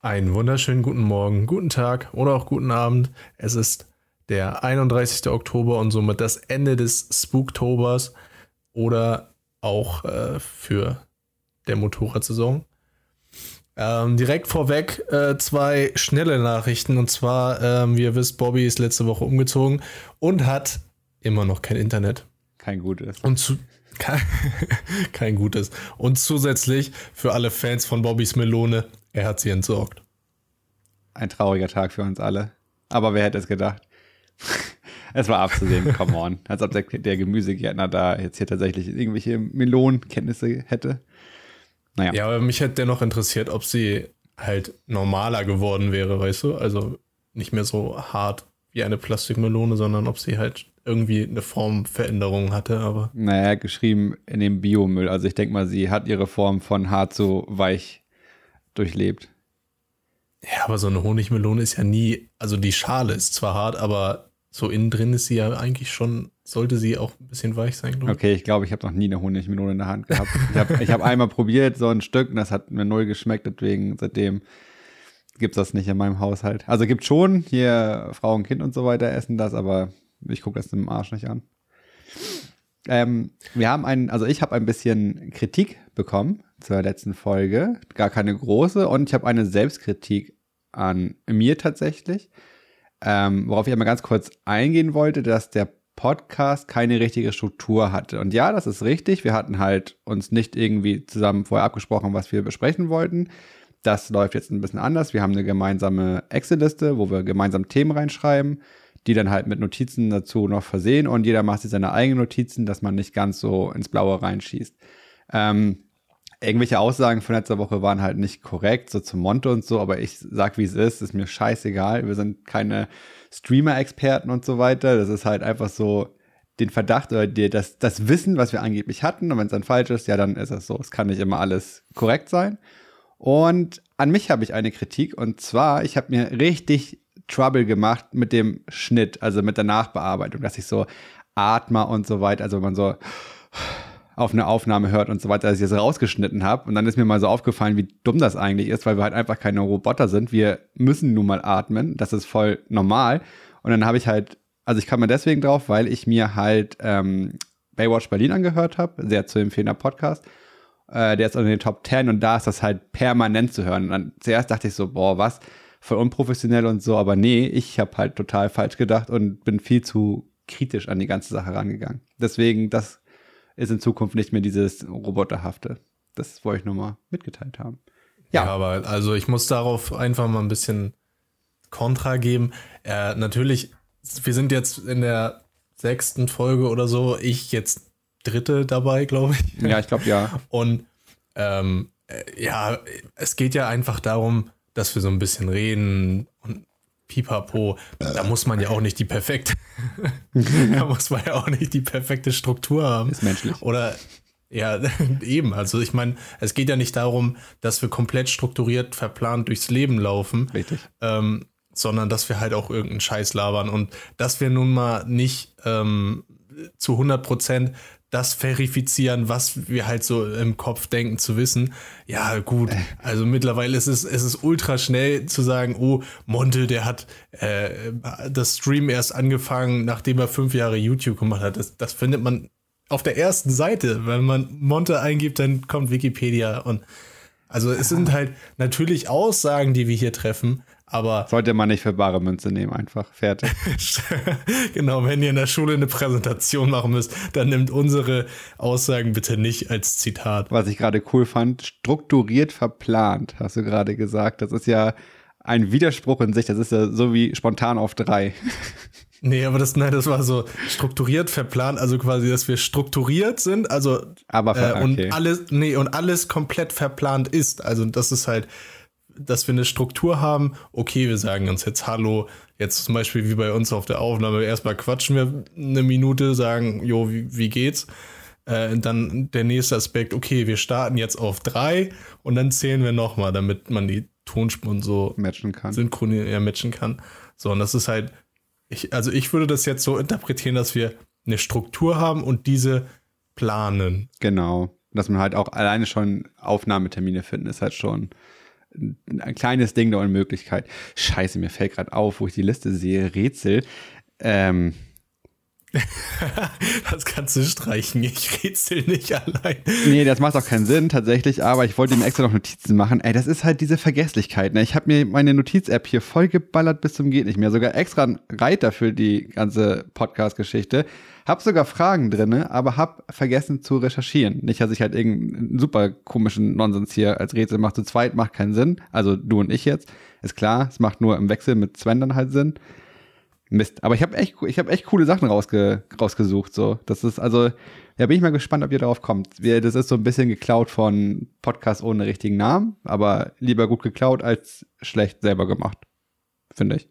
Einen wunderschönen guten Morgen, guten Tag oder auch guten Abend. Es ist der 31. Oktober und somit das Ende des Spooktobers oder auch äh, für der Motorradsaison. Ähm, direkt vorweg äh, zwei schnelle Nachrichten und zwar, ähm, wie ihr wisst, Bobby ist letzte Woche umgezogen und hat immer noch kein Internet. Kein gutes. Und zu, kein, kein gutes. Und zusätzlich für alle Fans von Bobbys Melone, er hat sie entsorgt. Ein trauriger Tag für uns alle. Aber wer hätte es gedacht? es war abzusehen, come on. Als ob der, der Gemüsegärtner da jetzt hier tatsächlich irgendwelche Melonenkenntnisse hätte. Naja. Ja, aber mich hätte dennoch interessiert, ob sie halt normaler geworden wäre, weißt du? Also nicht mehr so hart wie eine Plastikmelone, sondern ob sie halt irgendwie eine Formveränderung hatte, aber. Naja, geschrieben in dem Biomüll. Also ich denke mal, sie hat ihre Form von hart zu weich durchlebt. Ja, aber so eine Honigmelone ist ja nie, also die Schale ist zwar hart, aber so innen drin ist sie ja eigentlich schon, sollte sie auch ein bisschen weich sein, glaube ich. Okay, ich glaube, ich habe noch nie eine Honigmelone in der Hand gehabt. ich habe hab einmal probiert, so ein Stück, und das hat mir null geschmeckt, deswegen seitdem gibt es das nicht in meinem Haushalt. Also gibt schon, hier Frau und Kind und so weiter essen das, aber ich gucke das im Arsch nicht an. Ähm, wir haben einen, also ich habe ein bisschen Kritik bekommen zur letzten Folge, gar keine große, und ich habe eine Selbstkritik an mir tatsächlich, ähm, worauf ich einmal ganz kurz eingehen wollte, dass der Podcast keine richtige Struktur hatte. Und ja, das ist richtig. Wir hatten halt uns nicht irgendwie zusammen vorher abgesprochen, was wir besprechen wollten. Das läuft jetzt ein bisschen anders. Wir haben eine gemeinsame Excel-Liste, wo wir gemeinsam Themen reinschreiben die dann halt mit Notizen dazu noch versehen und jeder macht sich seine eigenen Notizen, dass man nicht ganz so ins Blaue reinschießt. Ähm, irgendwelche Aussagen von letzter Woche waren halt nicht korrekt, so zum Monte und so, aber ich sag, wie es ist, ist mir scheißegal. Wir sind keine Streamer-Experten und so weiter. Das ist halt einfach so den Verdacht oder die, das, das Wissen, was wir angeblich hatten. Und wenn es dann falsch ist, ja, dann ist es so. Es kann nicht immer alles korrekt sein. Und an mich habe ich eine Kritik und zwar, ich habe mir richtig Trouble gemacht mit dem Schnitt, also mit der Nachbearbeitung, dass ich so atme und so weiter, also wenn man so auf eine Aufnahme hört und so weiter, dass ich das rausgeschnitten habe. Und dann ist mir mal so aufgefallen, wie dumm das eigentlich ist, weil wir halt einfach keine Roboter sind. Wir müssen nun mal atmen. Das ist voll normal. Und dann habe ich halt, also ich kam mal deswegen drauf, weil ich mir halt ähm, Baywatch Berlin angehört habe, sehr zu empfehlender Podcast. Äh, der ist in den Top 10 und da ist das halt permanent zu hören. Und dann zuerst dachte ich so, boah, was? voll unprofessionell und so, aber nee, ich habe halt total falsch gedacht und bin viel zu kritisch an die ganze Sache rangegangen. Deswegen, das ist in Zukunft nicht mehr dieses Roboterhafte. Das wollte ich nur mal mitgeteilt haben. Ja. ja, aber also ich muss darauf einfach mal ein bisschen Kontra geben. Äh, natürlich, wir sind jetzt in der sechsten Folge oder so, ich jetzt dritte dabei, glaube ich. Ja, ich glaube ja. Und ähm, äh, ja, es geht ja einfach darum, dass wir so ein bisschen reden und pipapo. Da muss man ja auch nicht die perfekte, da muss man ja auch nicht die perfekte Struktur haben. Ist menschlich. Oder ja, eben. Also ich meine, es geht ja nicht darum, dass wir komplett strukturiert, verplant durchs Leben laufen. Richtig. Ähm, sondern dass wir halt auch irgendeinen Scheiß labern und dass wir nun mal nicht ähm, zu 100 Prozent das verifizieren, was wir halt so im Kopf denken zu wissen. Ja, gut. Also mittlerweile ist es, es ist ultra schnell zu sagen, oh, Monte, der hat äh, das Stream erst angefangen, nachdem er fünf Jahre YouTube gemacht hat. Das, das findet man auf der ersten Seite. Wenn man Monte eingibt, dann kommt Wikipedia und also es sind halt natürlich Aussagen, die wir hier treffen, aber sollte man nicht für bare Münze nehmen, einfach fertig. genau, wenn ihr in der Schule eine Präsentation machen müsst, dann nimmt unsere Aussagen bitte nicht als Zitat. Was ich gerade cool fand, strukturiert verplant, hast du gerade gesagt. Das ist ja ein Widerspruch in sich. Das ist ja so wie spontan auf drei. Nee, aber das, nein, das war so strukturiert, verplant, also quasi, dass wir strukturiert sind, also aber äh, okay. und alles, nee, und alles komplett verplant ist. Also das ist halt, dass wir eine Struktur haben, okay, wir sagen uns jetzt Hallo, jetzt zum Beispiel wie bei uns auf der Aufnahme, erstmal quatschen wir eine Minute, sagen, jo, wie, wie geht's? Äh, dann der nächste Aspekt, okay, wir starten jetzt auf drei und dann zählen wir nochmal, damit man die Tonspuren so matchen kann. Synchronisieren, ja, matchen kann. So, und das ist halt, ich, also ich würde das jetzt so interpretieren, dass wir eine Struktur haben und diese planen. Genau. Dass man halt auch alleine schon Aufnahmetermine finden, ist halt schon ein kleines Ding der Unmöglichkeit. Scheiße, mir fällt gerade auf, wo ich die Liste sehe, Rätsel. Ähm, das kannst du streichen. Ich rätsel nicht allein. Nee, das macht auch keinen Sinn tatsächlich, aber ich wollte ihm extra noch Notizen machen. Ey, das ist halt diese Vergesslichkeit. Ne? Ich habe mir meine Notiz-App hier voll geballert bis zum geht nicht mehr. Sogar extra einen Reiter für die ganze Podcast-Geschichte. Hab sogar Fragen drin, aber hab vergessen zu recherchieren. Nicht, dass ich halt irgendeinen super komischen Nonsens hier als Rätsel mache. Zu zweit macht keinen Sinn. Also du und ich jetzt. Ist klar, es macht nur im Wechsel mit Sven dann halt Sinn. Mist. Aber ich habe echt, ich habe echt coole Sachen rausge, rausgesucht. So, das ist also, da bin ich mal gespannt, ob ihr darauf kommt. Wir, das ist so ein bisschen geklaut von Podcast ohne richtigen Namen, aber lieber gut geklaut als schlecht selber gemacht, finde ich.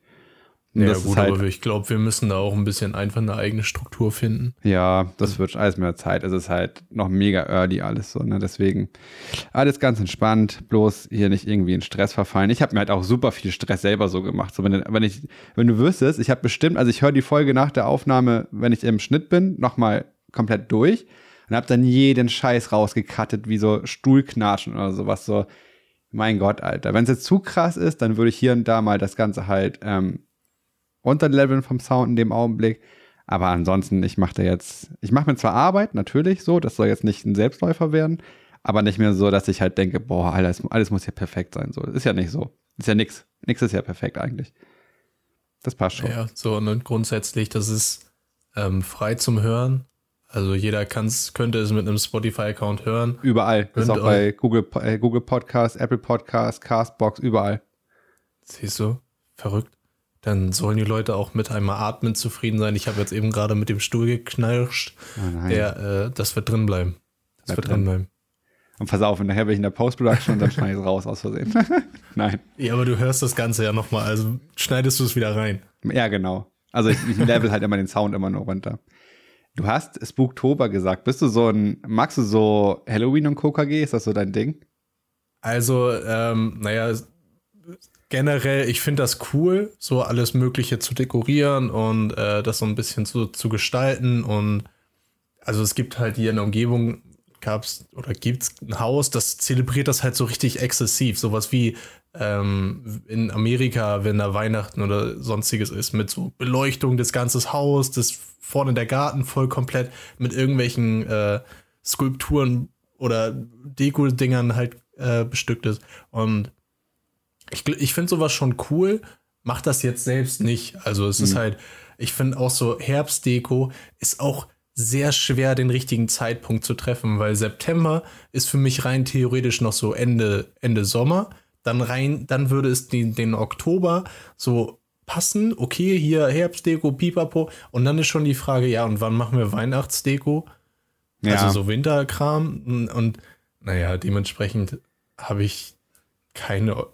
Und ja, gut, halt, aber ich glaube, wir müssen da auch ein bisschen einfach eine eigene Struktur finden. Ja, das wird alles mehr Zeit. Es ist halt noch mega early alles so, ne? Deswegen alles ganz entspannt, bloß hier nicht irgendwie in Stress verfallen. Ich habe mir halt auch super viel Stress selber so gemacht. So, wenn, wenn ich, wenn du wüsstest, ich habe bestimmt, also ich höre die Folge nach der Aufnahme, wenn ich im Schnitt bin, nochmal komplett durch und habe dann jeden Scheiß rausgekattet, wie so Stuhlknatschen oder sowas. So, mein Gott, Alter. Wenn es jetzt zu krass ist, dann würde ich hier und da mal das Ganze halt ähm, runterleveln vom Sound in dem Augenblick. Aber ansonsten, ich mache da jetzt, ich mache mir zwar Arbeit, natürlich so, das soll jetzt nicht ein Selbstläufer werden, aber nicht mehr so, dass ich halt denke, boah, alles, alles muss ja perfekt sein. So, ist ja nicht so. Ist ja nix. Nix ist ja perfekt eigentlich. Das passt schon. Ja, so und grundsätzlich, das ist ähm, frei zum Hören. Also jeder kann's, könnte es mit einem Spotify-Account hören. Überall. Ist auch bei Google, äh, Google Podcast, Apple Podcast, Castbox, überall. Siehst du? Verrückt dann sollen die Leute auch mit einmal atmen zufrieden sein. Ich habe jetzt eben gerade mit dem Stuhl geknirscht. Oh der, äh, das wird drin bleiben. Das Bleib wird drin bleiben. Und pass auf, nachher bin ich in der Post-Production und dann schneide ich es raus aus Versehen. Nein. Ja, aber du hörst das Ganze ja nochmal, also schneidest du es wieder rein. Ja, genau. Also ich, ich level halt immer den Sound immer nur runter. Du hast Spooktober gesagt. Bist du so ein, magst du so Halloween und KKG? Ist das so dein Ding? Also, ähm, naja, generell, ich finde das cool, so alles Mögliche zu dekorieren und äh, das so ein bisschen zu, zu gestalten. Und also es gibt halt hier in der Umgebung gab's oder gibt's ein Haus, das zelebriert das halt so richtig exzessiv. Sowas wie ähm, in Amerika, wenn da Weihnachten oder sonstiges ist, mit so Beleuchtung des ganzen Haus, das vorne der Garten voll komplett mit irgendwelchen äh, Skulpturen oder Deko-Dingern halt äh, bestückt ist. Und ich, ich finde sowas schon cool, mach das jetzt selbst nicht. Also es mhm. ist halt, ich finde auch so Herbstdeko ist auch sehr schwer, den richtigen Zeitpunkt zu treffen, weil September ist für mich rein theoretisch noch so Ende, Ende Sommer. Dann rein, dann würde es den, den Oktober so passen. Okay, hier Herbstdeko, Pipapo. Und dann ist schon die Frage, ja, und wann machen wir Weihnachtsdeko? Ja. Also so Winterkram. Und naja, dementsprechend habe ich keine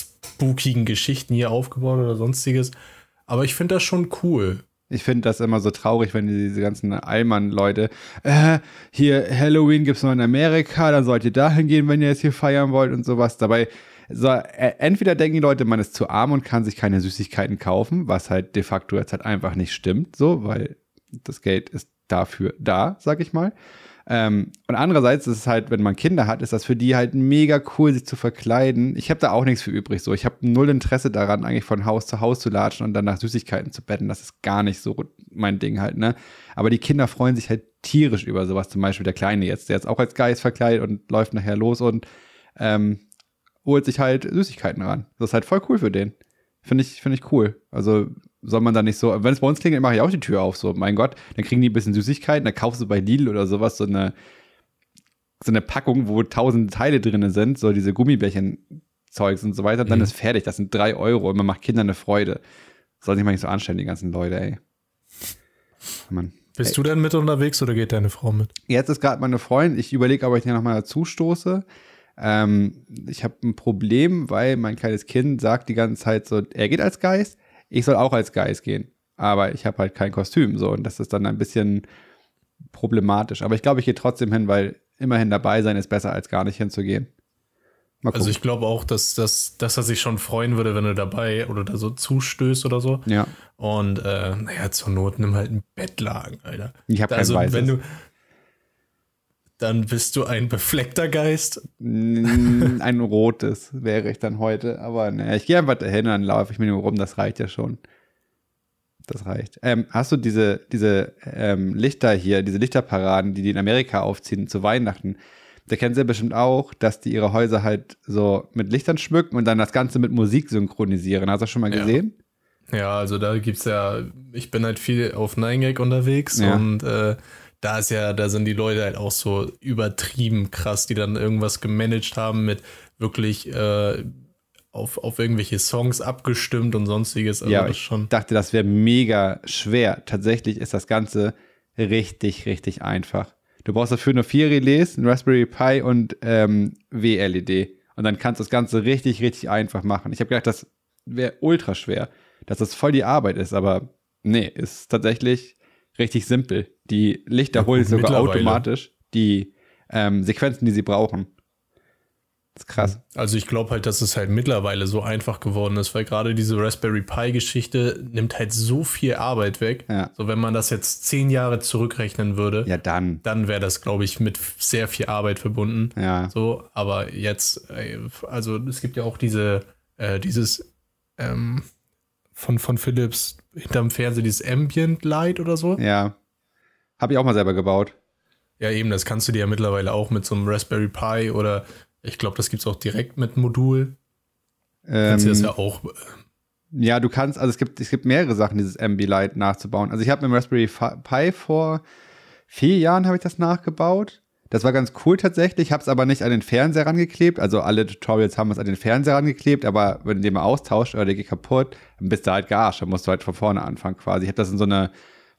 spookigen Geschichten hier aufgebaut oder sonstiges. Aber ich finde das schon cool. Ich finde das immer so traurig, wenn diese ganzen Allmann-Leute, äh, hier Halloween gibt es nur in Amerika, dann sollt ihr dahin gehen, wenn ihr jetzt hier feiern wollt und sowas. Dabei, so, äh, entweder denken die Leute, man ist zu arm und kann sich keine Süßigkeiten kaufen, was halt de facto jetzt halt einfach nicht stimmt, so, weil das Geld ist dafür da, sag ich mal. Ähm, und andererseits ist es halt, wenn man Kinder hat, ist das für die halt mega cool, sich zu verkleiden. Ich habe da auch nichts für übrig. So, ich habe null Interesse daran, eigentlich von Haus zu Haus zu latschen und dann nach Süßigkeiten zu betten. Das ist gar nicht so mein Ding halt, ne? Aber die Kinder freuen sich halt tierisch über sowas. Zum Beispiel der Kleine jetzt, der jetzt auch als Geist verkleidet und läuft nachher los und ähm, holt sich halt Süßigkeiten ran. Das ist halt voll cool für den. Finde ich, finde ich cool. Also soll man da nicht so, wenn es bei uns klingelt, mache ich auch die Tür auf, so, mein Gott, dann kriegen die ein bisschen Süßigkeiten, dann kaufst du bei Lidl oder sowas so eine, so eine Packung, wo tausend Teile drin sind, so diese Gummibärchen-Zeugs und so weiter, dann mhm. ist fertig, das sind drei Euro und man macht Kindern eine Freude. Soll sich mal nicht so anstellen, die ganzen Leute, ey. Mann. Bist ey. du denn mit unterwegs oder geht deine Frau mit? Jetzt ist gerade meine Freundin, ich überlege, ob ich hier nochmal dazu stoße. Ähm, ich habe ein Problem, weil mein kleines Kind sagt die ganze Zeit so, er geht als Geist, ich soll auch als Geist gehen. Aber ich habe halt kein Kostüm so und das ist dann ein bisschen problematisch. Aber ich glaube, ich gehe trotzdem hin, weil immerhin dabei sein ist besser, als gar nicht hinzugehen. Also ich glaube auch, dass, dass, dass er sich schon freuen würde, wenn du dabei oder da so zustößt oder so. Ja. Und äh, naja, zur Not nimm halt einen Bettlaken, Alter. Ich habe kein also, Weißes. Wenn du, dann bist du ein befleckter Geist. Ein rotes wäre ich dann heute. Aber ne, ich gehe einfach dahin, dann laufe ich mir nur rum, das reicht ja schon. Das reicht. Ähm, hast du diese, diese ähm, Lichter hier, diese Lichterparaden, die die in Amerika aufziehen zu Weihnachten? Der kennt ja bestimmt auch, dass die ihre Häuser halt so mit Lichtern schmücken und dann das Ganze mit Musik synchronisieren. Hast du das schon mal gesehen? Ja, ja also da gibt's ja, ich bin halt viel auf 9gag unterwegs ja. und äh, da ist ja, da sind die Leute halt auch so übertrieben krass, die dann irgendwas gemanagt haben mit wirklich äh, auf, auf irgendwelche Songs abgestimmt und sonstiges. Also ja, ich schon dachte, das wäre mega schwer. Tatsächlich ist das Ganze richtig, richtig einfach. Du brauchst dafür nur vier Relais, ein Raspberry Pi und ähm, WLED. Und dann kannst du das Ganze richtig, richtig einfach machen. Ich habe gedacht, das wäre ultra schwer, dass das voll die Arbeit ist, aber nee, ist tatsächlich richtig simpel. Die Lichter ja, holen sogar automatisch die ähm, Sequenzen, die sie brauchen. Das ist krass. Also ich glaube halt, dass es halt mittlerweile so einfach geworden ist, weil gerade diese Raspberry Pi-Geschichte nimmt halt so viel Arbeit weg. Ja. So wenn man das jetzt zehn Jahre zurückrechnen würde, ja dann, dann wäre das, glaube ich, mit sehr viel Arbeit verbunden. Ja. So, aber jetzt, also es gibt ja auch diese, äh, dieses ähm, von von Philips hinterm Fernseher dieses Ambient Light oder so. Ja. Habe ich auch mal selber gebaut. Ja, eben, das kannst du dir ja mittlerweile auch mit so einem Raspberry Pi oder ich glaube, das gibt es auch direkt mit Modul. Ähm, kannst du das ja auch. Äh, ja, du kannst, also es gibt, es gibt mehrere Sachen, dieses MB-Light nachzubauen. Also ich habe mit dem Raspberry Pi vor vier Jahren habe ich das nachgebaut. Das war ganz cool tatsächlich, habe es aber nicht an den Fernseher rangeklebt. Also alle Tutorials haben es an den Fernseher rangeklebt, aber wenn du den mal austauscht oder der geht kaputt, dann bist du halt gearscht, dann musst du halt von vorne anfangen quasi. Ich habe das in so eine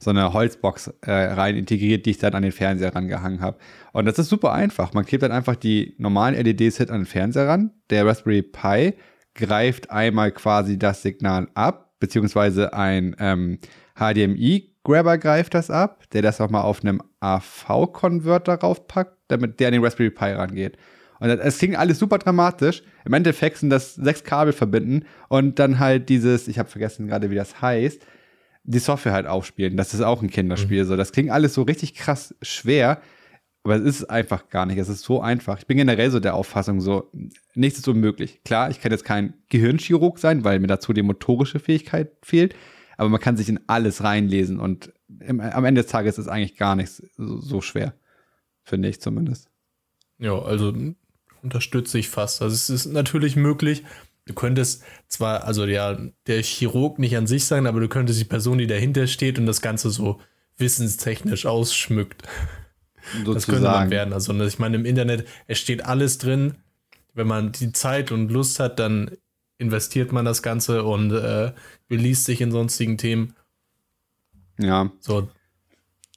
so eine Holzbox äh, rein integriert, die ich dann an den Fernseher rangehangen habe. Und das ist super einfach. Man klebt dann einfach die normalen LEDs an den Fernseher ran. Der Raspberry Pi greift einmal quasi das Signal ab, beziehungsweise ein ähm, HDMI-Grabber greift das ab, der das auch mal auf einem AV-Konverter raufpackt, damit der an den Raspberry Pi rangeht. Und es klingt alles super dramatisch. Im Endeffekt sind das sechs Kabel verbinden und dann halt dieses, ich habe vergessen gerade, wie das heißt, die Software halt aufspielen. Das ist auch ein Kinderspiel. Mhm. So, das klingt alles so richtig krass schwer, aber es ist einfach gar nicht. Es ist so einfach. Ich bin generell so der Auffassung, so nichts ist unmöglich. Klar, ich kann jetzt kein Gehirnchirurg sein, weil mir dazu die motorische Fähigkeit fehlt, aber man kann sich in alles reinlesen und im, am Ende des Tages ist eigentlich gar nichts so, so schwer. Finde ich zumindest. Ja, also unterstütze ich fast. Also es ist natürlich möglich, Du könntest zwar, also ja, der Chirurg nicht an sich sein, aber du könntest die Person, die dahinter steht und das Ganze so wissenstechnisch ausschmückt. Sozusagen. Das könnte man werden. Also ich meine, im Internet, es steht alles drin. Wenn man die Zeit und Lust hat, dann investiert man das Ganze und äh, beliest sich in sonstigen Themen. Ja. So.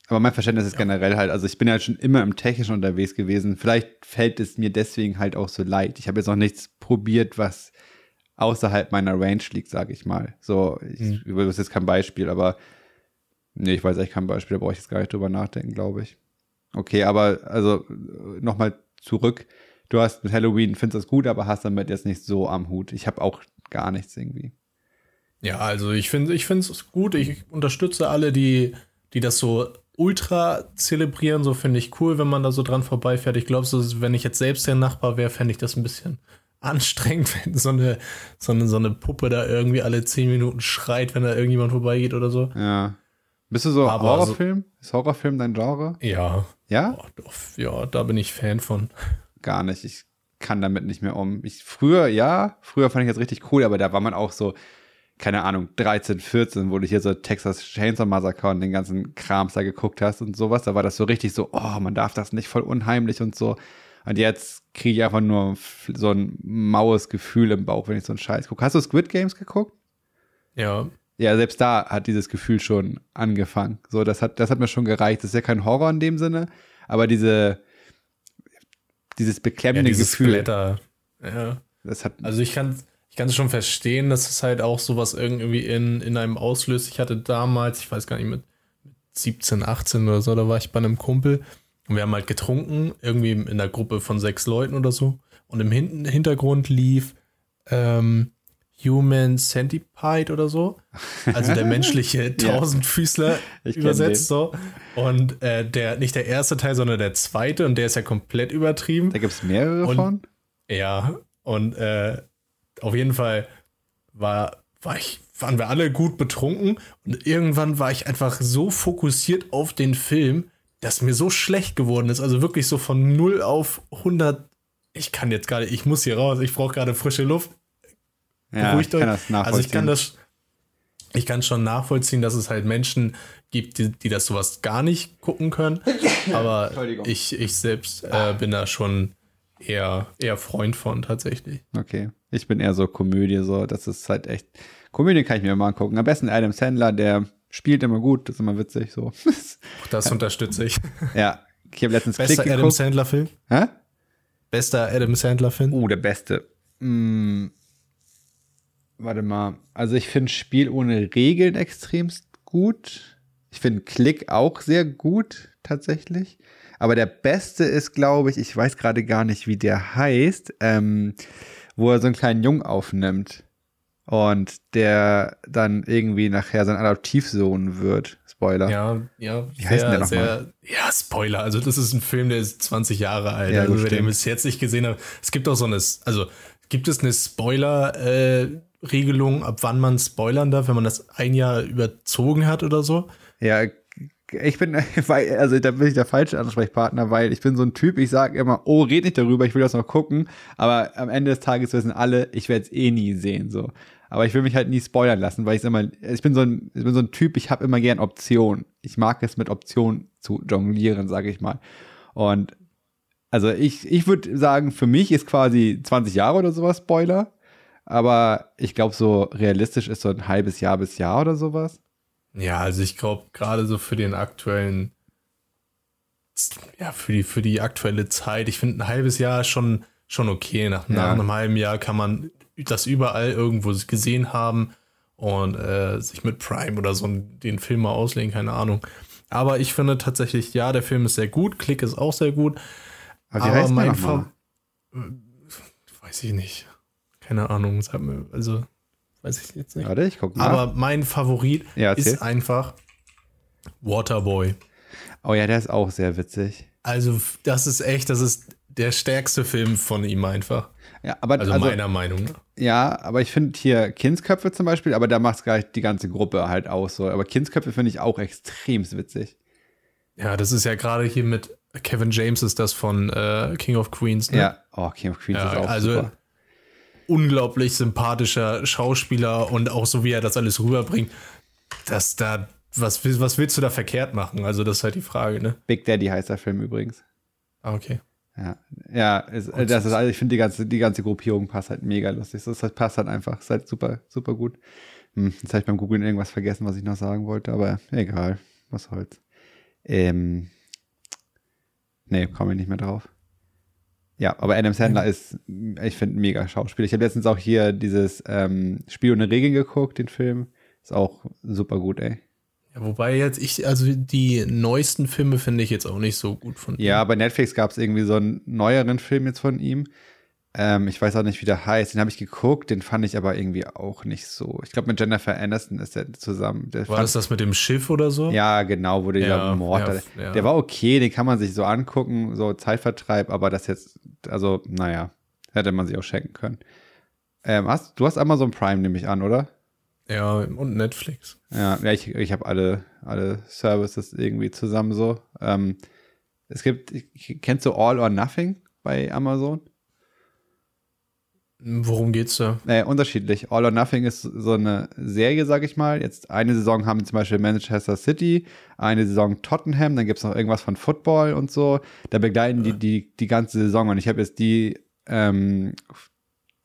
Aber mein Verständnis ist ja. generell halt, also ich bin ja schon immer im Technischen unterwegs gewesen. Vielleicht fällt es mir deswegen halt auch so leid. Ich habe jetzt noch nichts probiert, was außerhalb meiner Range liegt, sage ich mal. So, ich mhm. das ist jetzt kein Beispiel, aber nee, ich weiß echt kein Beispiel, da brauche ich jetzt gar nicht drüber nachdenken, glaube ich. Okay, aber also nochmal zurück. Du hast mit Halloween, findest das gut, aber hast damit jetzt nicht so am Hut. Ich habe auch gar nichts irgendwie. Ja, also ich finde ich finde es gut. Ich unterstütze alle, die, die das so ultra zelebrieren. So finde ich cool, wenn man da so dran vorbeifährt. Ich glaube, so, wenn ich jetzt selbst der Nachbar wäre, fände ich das ein bisschen anstrengend, wenn so eine, so, eine, so eine Puppe da irgendwie alle zehn Minuten schreit, wenn da irgendjemand vorbeigeht oder so. Ja. Bist du so Aber Horrorfilm? So, ist Horrorfilm dein Genre? Ja. Ja? Oh, ja, da bin ich Fan von. Gar nicht. Ich kann damit nicht mehr um. Ich, früher, ja, früher fand ich das richtig cool, aber da war man auch so, keine Ahnung, 13, 14, wo du hier so Texas Chainsaw Massacre und den ganzen Krams da geguckt hast und sowas. Da war das so richtig so, oh, man darf das nicht voll unheimlich und so. Und jetzt kriege ich einfach nur so ein maues Gefühl im Bauch, wenn ich so einen Scheiß gucke. Hast du Squid Games geguckt? Ja. Ja, selbst da hat dieses Gefühl schon angefangen. So, das hat, das hat mir schon gereicht. Das ist ja kein Horror in dem Sinne, aber diese, dieses beklemmende ja, Gefühl. Splatter. Ja. Das hat, also ich kann, ich kann es schon verstehen, dass es halt auch sowas irgendwie in, in einem auslöst. Ich hatte damals, ich weiß gar nicht, mit 17, 18 oder so, da war ich bei einem Kumpel und wir haben halt getrunken, irgendwie in einer Gruppe von sechs Leuten oder so. Und im Hintergrund lief ähm, Human Centipede oder so. Also der menschliche Tausendfüßler kenn übersetzt so. Und äh, der, nicht der erste Teil, sondern der zweite und der ist ja komplett übertrieben. Da gibt es mehrere Und- von. Ja, und äh, auf jeden Fall war, war ich, waren wir alle gut betrunken und irgendwann war ich einfach so fokussiert auf den Film, dass mir so schlecht geworden ist. Also wirklich so von 0 auf 100. Ich kann jetzt gerade, ich muss hier raus, ich brauche gerade frische Luft. Ja, Beruhigt ich kann euch. das nachvollziehen. Also ich kann das, ich kann schon nachvollziehen, dass es halt Menschen gibt, die, die das sowas gar nicht gucken können. Aber ich, ich selbst äh, bin da schon eher, eher Freund von tatsächlich. Okay. Ich bin eher so Komödie, so. Das ist halt echt. Komödie kann ich mir mal angucken. Am besten Adam Sandler, der spielt immer gut, das ist immer witzig, so. Das unterstütze ich. ja. Ich habe letztens Bester Klick Adam. Sandler Film? Hä? Bester Adam Sandler Film? Oh, der beste. Hm, warte mal. Also ich finde Spiel ohne Regeln extremst gut. Ich finde Klick auch sehr gut, tatsächlich. Aber der beste ist, glaube ich, ich weiß gerade gar nicht, wie der heißt, ähm, wo er so einen kleinen Jungen aufnimmt. Und der dann irgendwie nachher sein Adoptivsohn wird. Spoiler. Ja, ja, Wie heißt denn der sehr, nochmal? sehr, ja, Spoiler. Also, das ist ein Film, der ist 20 Jahre alt. Ja, also, wer den bis jetzt nicht gesehen hat. Es gibt auch so eine, also, gibt es eine Spoiler-Regelung, ab wann man spoilern darf, wenn man das ein Jahr überzogen hat oder so? Ja, ich bin, also da bin ich der falsche Ansprechpartner, weil ich bin so ein Typ, ich sage immer, oh, red nicht darüber, ich will das noch gucken, aber am Ende des Tages wissen alle, ich werde es eh nie sehen, so. Aber ich will mich halt nie spoilern lassen, weil ich immer, ich bin so ein, ich bin so ein Typ, ich habe immer gern Optionen. Ich mag es mit Optionen zu jonglieren, sage ich mal. Und also ich, ich würde sagen, für mich ist quasi 20 Jahre oder sowas Spoiler, aber ich glaube, so realistisch ist so ein halbes Jahr bis Jahr oder sowas. Ja, also ich glaube, gerade so für den aktuellen, ja, für die, für die aktuelle Zeit, ich finde ein halbes Jahr schon, schon okay. Nach, Ja. nach einem halben Jahr kann man das überall irgendwo gesehen haben und äh, sich mit Prime oder so den Film mal auslegen, keine Ahnung. Aber ich finde tatsächlich, ja, der Film ist sehr gut, Klick ist auch sehr gut. Aber aber mein? Fa Weiß ich nicht. Keine Ahnung, sag mir, also weiß ich jetzt nicht. Warte, ich guck mal. Aber mein Favorit Ja, ist einfach Waterboy. oh ja, der ist auch sehr witzig. Also, das ist echt, das ist der stärkste Film von ihm einfach. Ja, aber Also, also, meiner Meinung nach. Ja, aber ich finde hier Kindsköpfe zum Beispiel, aber da macht es gleich die ganze Gruppe halt aus so. Aber Kindsköpfe finde ich auch extrem witzig. Ja, das ist ja gerade hier mit Kevin James ist das von äh, King of Queens. Ne? Ja, oh, King of Queens Ja, ist auch also super. unglaublich sympathischer Schauspieler und auch so wie er das alles rüberbringt, dass da was, was willst du da verkehrt machen? Also das ist halt die Frage, ne? Big Daddy heißt der Film übrigens. Ah, okay. Ja, ja, ist, das ist, also ich finde die ganze, die ganze Gruppierung passt halt mega lustig. Das passt halt einfach, ist halt super, super gut. Hm, jetzt habe ich beim Googlen irgendwas vergessen, was ich noch sagen wollte, aber egal, was soll's. Ähm, nee, komme ich nicht mehr drauf. Ja, aber Adam Sandler ist, ich finde, ein mega Schauspieler. Ich habe letztens auch hier dieses ähm, Spiel ohne Regeln geguckt, den Film. Ist auch super gut, ey. Ja, wobei jetzt ich, also die neuesten Filme finde ich jetzt auch nicht so gut von ihm. Ja, bei Netflix gab es irgendwie so einen neueren Film jetzt von ihm. Ähm, ich weiß auch nicht, wie der heißt. Den habe ich geguckt, den fand ich aber irgendwie auch nicht so. Ich glaube, mit Jennifer Aniston ist der zusammen. Der War das das mit dem Schiff oder so? ja, genau, wo der Ja, Mord. ja, ja. Der war okay, den kann man sich so angucken, so Zeitvertreib, aber das jetzt, also, naja, hätte man sich auch schenken können. Ähm, hast, du hast Amazon Prime, nehme ich an, oder? Ja, und Netflix. Ja, ja ich, ich habe alle, alle Services irgendwie zusammen so. Ähm, es gibt, kennst du All or Nothing bei Amazon? Worum geht's da? Äh, unterschiedlich. All or Nothing ist so eine Serie, sag ich mal. Jetzt eine Saison haben zum Beispiel Manchester City, eine Saison Tottenham, dann gibt es noch irgendwas von Football und so. Da begleiten die die, die ganze Saison. Und ich habe jetzt die, ähm,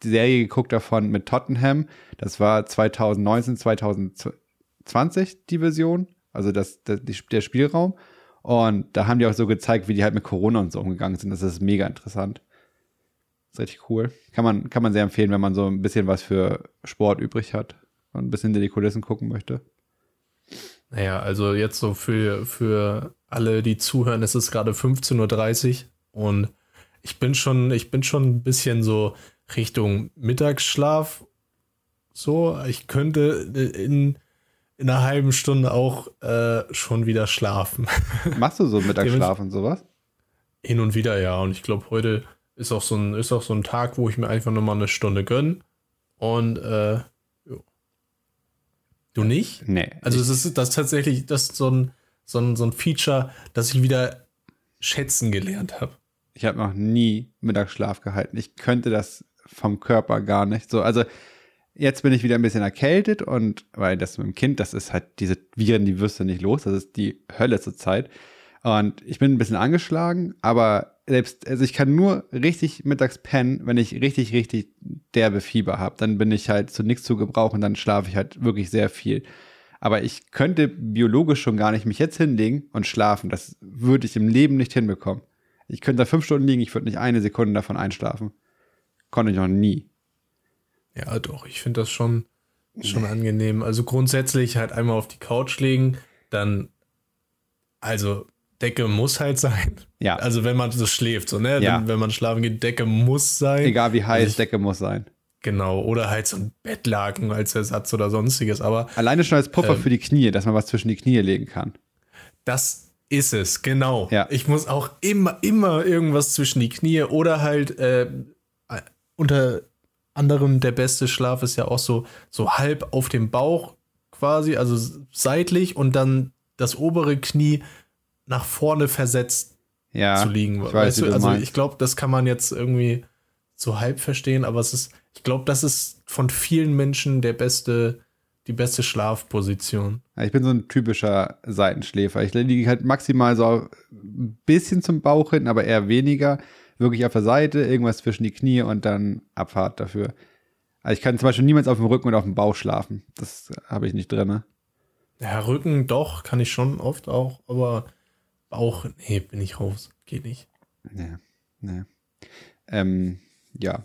die Serie geguckt davon mit Tottenham. Das war 2019, 2020 die Version. Also das, das, der Spielraum. Und da haben die auch so gezeigt, wie die halt mit Corona und so umgegangen sind. Das ist mega interessant. Ist richtig cool. Kann man, kann man sehr empfehlen, wenn man so ein bisschen was für Sport übrig hat und ein bisschen hinter die Kulissen gucken möchte. Naja, also jetzt so für, für alle, die zuhören, es ist gerade 15.30 Uhr und ich bin schon, ich bin schon ein bisschen so Richtung Mittagsschlaf so. Ich könnte in, in einer halben Stunde auch äh, schon wieder schlafen. Machst du so Mittagsschlaf und sowas? Hin und wieder, ja. Und ich glaube, heute ist auch, so ein, ist auch so ein Tag, wo ich mir einfach nochmal eine Stunde gönne. Und äh, jo. du nicht? Nee. Also das ist das ist tatsächlich das ist so ein, so, ein, so ein Feature, das ich wieder schätzen gelernt habe. Ich habe noch nie Mittagsschlaf gehalten. Ich könnte das vom Körper gar nicht so. Also jetzt bin ich wieder ein bisschen erkältet und weil das mit dem Kind, das ist halt diese Viren, die wirst du nicht los. Das ist die Hölle zur Zeit. Und ich bin ein bisschen angeschlagen, aber selbst, also ich kann nur richtig mittags pennen, wenn ich richtig, richtig derbe Fieber habe. Dann bin ich halt zu nichts zu gebrauchen, dann schlafe ich halt wirklich sehr viel. Aber ich könnte biologisch schon gar nicht mich jetzt hinlegen und schlafen. Das würde ich im Leben nicht hinbekommen. Ich könnte da fünf Stunden liegen, ich würde nicht eine Sekunde davon einschlafen. Konnte ich noch nie. Ja, doch, ich finde das schon, schon angenehm. Also grundsätzlich halt einmal auf die Couch legen, dann, also Decke muss halt sein. Ja. Also wenn man so schläft, so, ne? Ja. Wenn, wenn man schlafen geht, Decke muss sein. Egal wie heiß, Also ich- Decke muss sein. Genau. Oder halt so ein Bettlaken als Ersatz oder sonstiges. Aber Alleine schon als Puffer Ähm. für die Knie, dass man was zwischen die Knie legen kann. das ist es, genau. Ja. Ich muss auch immer, immer irgendwas zwischen die Knie oder halt äh, unter anderem der beste Schlaf ist ja auch so, so halb auf dem Bauch quasi, also seitlich und dann das obere Knie nach vorne versetzt Ja, zu liegen. ich weiß, du? Also ich glaube, das kann man jetzt irgendwie so halb verstehen, aber es ist, ich glaube, das ist von vielen Menschen der beste, die beste Schlafposition. Ja, Ich bin so ein typischer Seitenschläfer. Ich liege halt maximal so ein bisschen zum Bauch hin, aber eher weniger. Wirklich auf der Seite, irgendwas zwischen die Knie und dann Abfahrt dafür. Also ich kann zum Beispiel niemals auf dem Rücken oder auf dem Bauch schlafen. Das habe ich nicht drin. Ne? Ja, Rücken doch, kann ich schon oft auch, aber Bauch, nee, bin ich raus. Geht nicht. Nee, nee. Ähm, ja,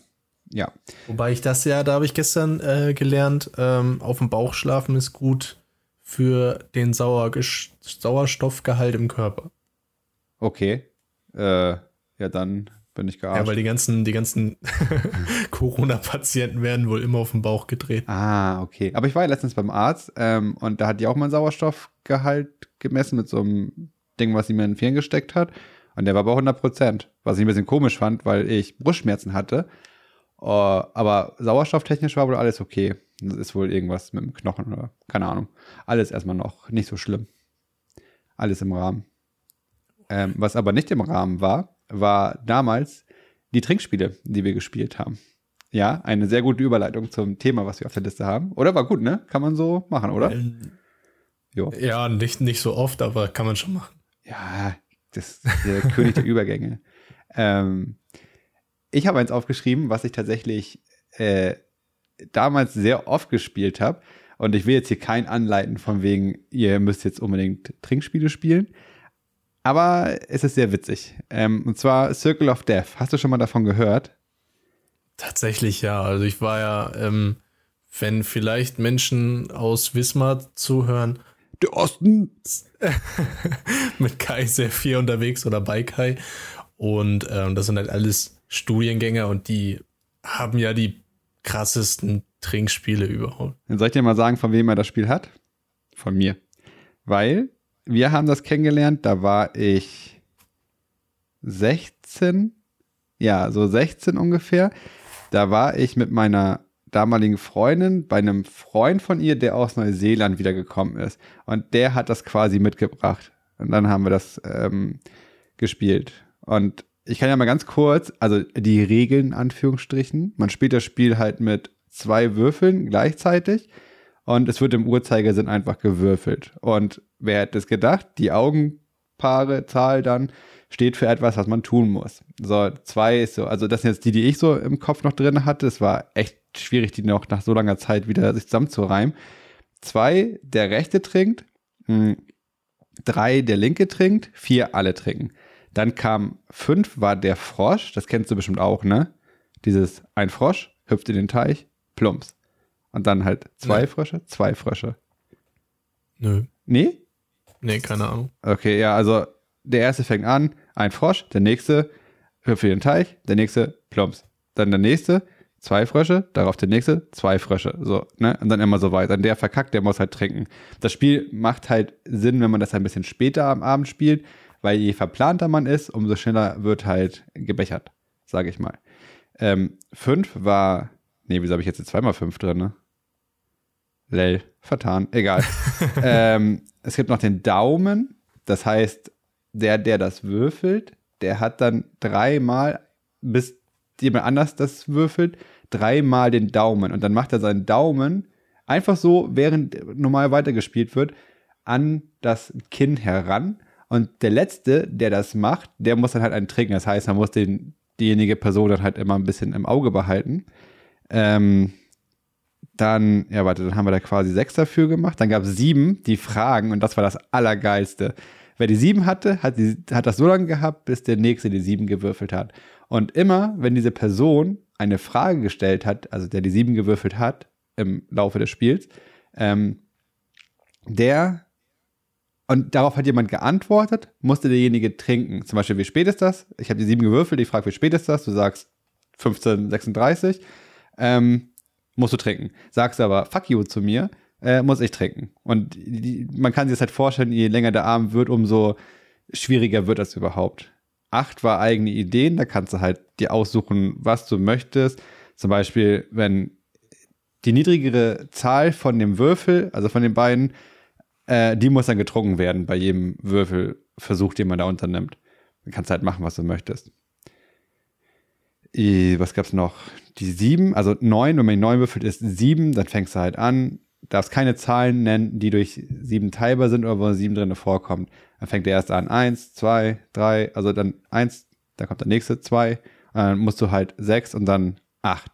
ja. Wobei ich das ja, da habe ich gestern äh, gelernt, ähm, auf dem Bauch schlafen ist gut für den Sauergesch Sauerstoffgehalt im Körper. Okay. Äh, ja, dann bin ich Ja, gearscht. weil die ganzen, die ganzen Corona-Patienten werden wohl immer auf den Bauch gedreht. Ah, okay. Aber ich war ja letztens beim Arzt ähm, und da hat die auch mal Sauerstoffgehalt gemessen mit so einem Ding, was sie mir in den Firn gesteckt hat. Und der war bei 100 Prozent. Was ich ein bisschen komisch fand, weil ich Brustschmerzen hatte. Äh, aber sauerstofftechnisch war wohl alles okay. Das ist wohl irgendwas mit dem Knochen oder keine Ahnung. Alles erstmal noch nicht so schlimm. Alles im Rahmen. Ähm, was aber nicht im Rahmen war, war damals die Trinkspiele, die wir gespielt haben. Ja, eine sehr gute Überleitung zum Thema, was wir auf der Liste haben. Oder war gut, ne? Kann man so machen, oder? Ähm, Jo. Ja, nicht, nicht so oft, aber kann man schon machen. Ja, das ist der König der Übergänge. Ähm, ich habe eins aufgeschrieben, was ich tatsächlich äh, damals sehr oft gespielt habe. Und ich will jetzt hier kein anleiten von wegen, ihr müsst jetzt unbedingt Trinkspiele spielen. Aber es ist sehr witzig. Ähm, und zwar Circle of Death. Hast du schon mal davon gehört? Tatsächlich ja. Also ich war ja, ähm, wenn vielleicht Menschen aus Wismar zuhören, Der Osten. mit Kai sehr viel unterwegs oder bei Kai. Und ähm, das sind halt alles Studiengänger und die haben ja die krassesten Trinkspiele überhaupt. Dann soll ich dir mal sagen, von wem er das Spiel hat? Von mir. Weil wir haben das kennengelernt, da war ich 16. Ja, so 16 ungefähr. Da war ich mit meiner damaligen Freundin bei einem Freund von ihr, der aus Neuseeland wiedergekommen ist. Und der hat das quasi mitgebracht. Und dann haben wir das ähm, gespielt. Und ich kann ja mal ganz kurz, also die Regeln, in Anführungsstrichen. Man spielt das Spiel halt mit zwei Würfeln gleichzeitig und es wird im Uhrzeigersinn einfach gewürfelt. Und wer hätte es gedacht? Die Augenpaare, Zahl dann steht für etwas, was man tun muss. So, zwei ist so, also das sind jetzt die, die ich so im Kopf noch drin hatte. Es war echt schwierig, die noch nach so langer Zeit wieder sich zusammenzureimen. Zwei, der rechte trinkt. Mh, drei, der linke trinkt. Vier, alle trinken. Dann kam fünf, war der Frosch. Das kennst du bestimmt auch, ne? Dieses ein Frosch hüpft in den Teich, plumps. Und dann halt zwei Nee. Frösche, zwei Frösche. Nö. Nee? Nee, keine Ahnung. Okay, ja, also der erste fängt an, ein Frosch, der nächste hüpft in den Teich, der nächste plumps. Dann der nächste, zwei Frösche, darauf der nächste, zwei Frösche. So, ne? Und dann immer so weiter. Und der verkackt, der muss halt trinken. Das Spiel macht halt Sinn, wenn man das ein bisschen später am Abend spielt, weil je verplanter man ist, umso schneller wird halt gebechert, sage ich mal. Ähm, fünf war, nee, wieso habe ich jetzt zweimal fünf drin, ne? Lell, vertan, egal. ähm, es gibt noch den Daumen, das heißt, der, der das würfelt, der hat dann dreimal, bis jemand anders das würfelt, dreimal den Daumen. Und dann macht er seinen Daumen einfach so, während normal weitergespielt wird, an das Kinn heran. Und der Letzte, der das macht, der muss dann halt einen trinken. Das heißt, man muss den, diejenige Person dann halt immer ein bisschen im Auge behalten. Ähm, dann, ja, warte, dann haben wir da quasi sechs dafür gemacht. Dann gab es sieben, die Fragen, und das war das Allergeilste. Wer die sieben hatte, hat, die, hat das so lange gehabt, bis der nächste die sieben gewürfelt hat. Und immer, wenn diese Person eine Frage gestellt hat, also der die sieben gewürfelt hat im Laufe des Spiels, ähm, der und darauf hat jemand geantwortet, musste derjenige trinken. Zum Beispiel, wie spät ist das? Ich habe die sieben gewürfelt, ich frage, wie spät ist das? Du sagst 15.36 ähm, musst du trinken. Sagst aber fuck you zu mir, äh, muss ich trinken. Und die, man kann sich das halt vorstellen, je länger der Abend wird, umso schwieriger wird das überhaupt. Acht war eigene Ideen, da kannst du halt dir aussuchen, was du möchtest. Zum Beispiel, wenn die niedrigere Zahl von dem Würfel, also von den beiden, äh, die muss dann getrunken werden bei jedem Würfelversuch, den man da unternimmt. Dann kannst du halt machen, was du möchtest. was gab's noch? Die sieben, also neun, wenn man die neun würfelt, ist sieben, dann fängst du halt an, darfst keine Zahlen nennen, die durch sieben teilbar sind oder wo sieben drin vorkommt. Dann fängt der erste an, eins, zwei, drei, also dann eins, dann kommt der nächste, zwei, und dann musst du halt sechs und dann acht,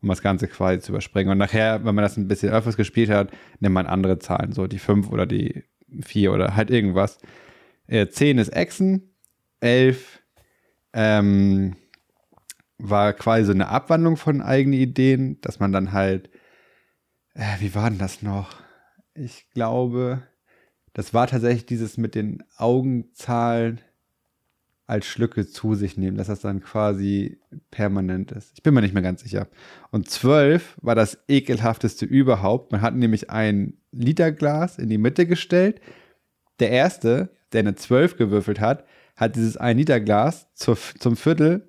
um das Ganze quasi zu überspringen. Und nachher, wenn man das ein bisschen öfters gespielt hat, nimmt man andere Zahlen, so die fünf oder die vier oder halt irgendwas. Äh, zehn ist Echsen, elf ähm, war quasi so eine Abwandlung von eigenen Ideen, dass man dann halt äh, wie war denn das noch? Ich glaube, das war tatsächlich dieses mit den Augenzahlen als Schlücke zu sich nehmen, dass das dann quasi permanent ist. Ich bin mir nicht mehr ganz sicher. Und zwölf war das ekelhafteste überhaupt. Man hat nämlich ein Literglas in die Mitte gestellt. Der erste, der eine zwölf gewürfelt hat, hat dieses ein Liter Glas zum Viertel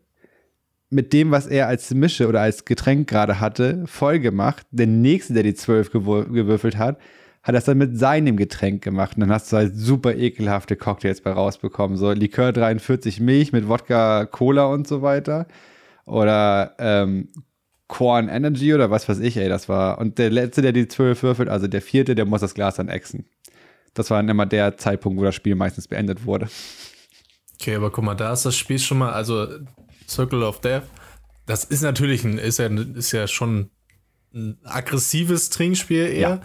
mit dem, was er als Mische oder als Getränk gerade hatte, voll gemacht. Der nächste, der die zwölf gewürfelt hat, hat das dann mit seinem Getränk gemacht. Und dann hast du halt super ekelhafte Cocktails bei rausbekommen. So Likör 43 Milch mit Wodka, Cola und so weiter. Oder ähm, Corn Energy oder was weiß ich, ey, das war. Und der letzte, der die zwölf würfelt, also der vierte, der muss das Glas dann exen. Das war dann immer der Zeitpunkt, wo das Spiel meistens beendet wurde. Okay, aber guck mal, da ist das Spiel schon mal, also Circle of Death. Das ist natürlich ein, ist ja, ist ja schon ein aggressives Trinkspiel eher. Ja.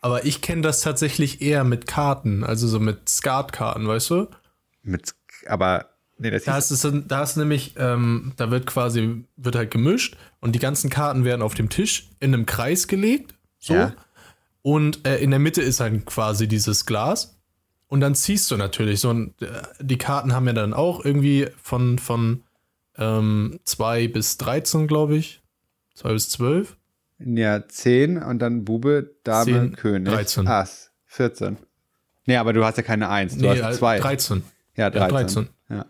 Aber ich kenne das tatsächlich eher mit Karten, also so mit Skatkarten, weißt du? Mit, aber nee, das da ist es, da ist nämlich, ähm, da wird quasi, wird halt gemischt und die ganzen Karten werden auf dem Tisch in einem Kreis gelegt, so. Ja. Und äh, in der Mitte ist halt quasi dieses Glas. Und dann ziehst du natürlich so, und äh, die Karten haben ja dann auch irgendwie von, von ähm, 2 bis 13, glaube ich. 2 bis 12. Ja, 10 und dann Bube, Dame, 10, König. 13. Ass. 14. Nee, aber du hast ja keine 1, du nee, hast 2. 13. Ja, 13. Ja, 13. Ja.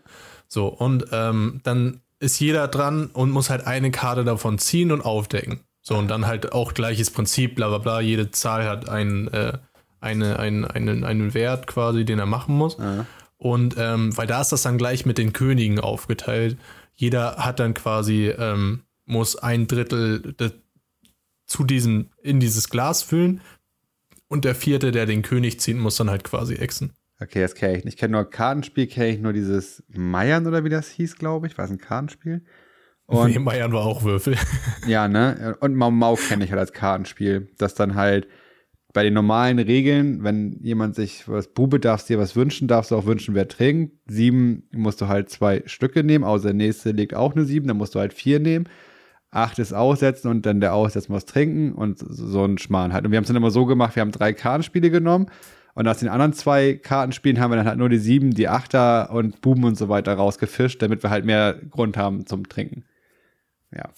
So, und ähm, dann ist jeder dran und muss halt eine Karte davon ziehen und aufdecken. So, und dann halt auch gleiches Prinzip, bla bla bla. Jede Zahl hat einen, äh, eine, einen, einen, einen Wert quasi, den er machen muss. Ja. Und ähm, weil da ist das dann gleich mit den Königen aufgeteilt jeder hat dann quasi, ähm, muss ein Drittel zu diesem, in dieses Glas füllen. Und der vierte, der den König zieht, muss dann halt quasi exen. Okay, das kenne ich nicht. Ich kenne nur Kartenspiel, kenne ich nur dieses Meiern oder wie das hieß, glaube ich. War es ein Kartenspiel? Und nee, Meiern war auch Würfel. ja, ne? Und Mau Mau kenne ich halt als Kartenspiel. Das dann halt bei den normalen Regeln, wenn jemand sich was Bube darfst dir was wünschen, darfst du auch wünschen, wer trinkt. Sieben musst du halt zwei Stücke nehmen, außer der nächste legt auch eine sieben, dann musst du halt vier nehmen. Acht ist aussetzen und dann der Aussetzer muss trinken und so ein Schmarrn halt. Und wir haben es dann immer so gemacht, wir haben drei Kartenspiele genommen und aus den anderen zwei Kartenspielen haben wir dann halt nur die sieben, die Achter und Buben und so weiter rausgefischt, damit wir halt mehr Grund haben zum Trinken. Ja.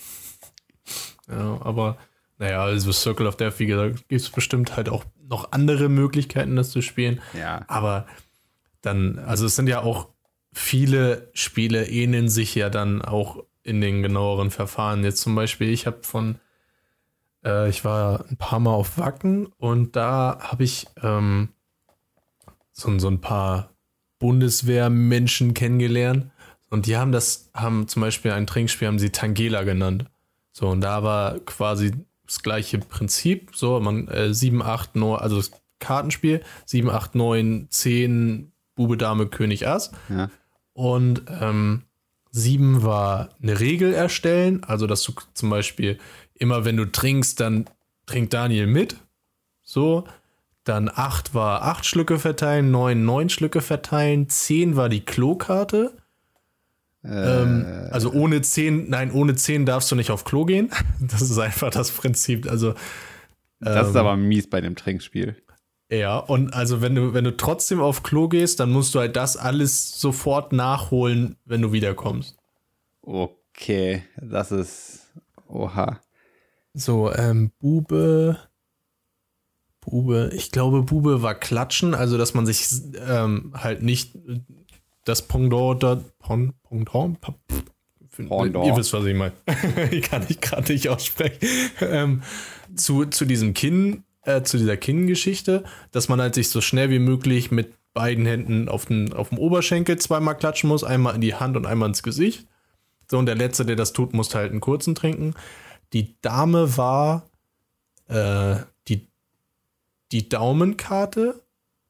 Ja, aber naja, also Circle of Death, wie gesagt, gibt es bestimmt halt auch noch andere Möglichkeiten, das zu spielen. Ja. Aber dann, also es sind ja auch viele Spiele ähneln sich ja dann auch in den genaueren Verfahren. Jetzt zum Beispiel, ich habe von, äh, ich war ein paar Mal auf Wacken und da habe ich ähm, so, so ein paar Bundeswehrmenschen kennengelernt. Und die haben das, haben zum Beispiel ein Trinkspiel, haben sie Tangela genannt. So, und da war quasi das gleiche Prinzip. So, man äh, 7, 8, 9, also das Kartenspiel, 7, 8, 9, 10, Bube, Dame, König, Ass. Ja. Und ähm, 7 war eine Regel erstellen, also dass du zum Beispiel immer, wenn du trinkst, dann trinkt Daniel mit. So. Dann 8 war 8 Schlücke verteilen, 9 9 Schlücke verteilen, 10 war die Klokarte. Ähm, also ohne 10, nein, ohne 10 darfst du nicht auf Klo gehen. Das ist einfach das Prinzip. Also Das ist aber mies bei dem Trinkspiel. ja, und also wenn du, wenn du trotzdem auf Klo gehst, dann musst du halt das alles sofort nachholen, wenn du wiederkommst. Okay, das ist. Oha. So, ähm, Bube. Bube, ich glaube, Bube war Klatschen, also dass man sich ähm, halt nicht das Pendant, da, Pon, Pendant, Pendant. ihr wisst, was ich meine. ich kann ich gerade nicht aussprechen. Ähm, zu, zu diesem Kinn, äh, zu dieser Kinngeschichte, dass man halt sich so schnell wie möglich mit beiden Händen auf den, auf dem Oberschenkel zweimal klatschen muss, einmal in die Hand und einmal ins Gesicht. So, und der Letzte, der das tut, muss halt einen kurzen trinken. Die Dame war äh, die, die Daumenkarte,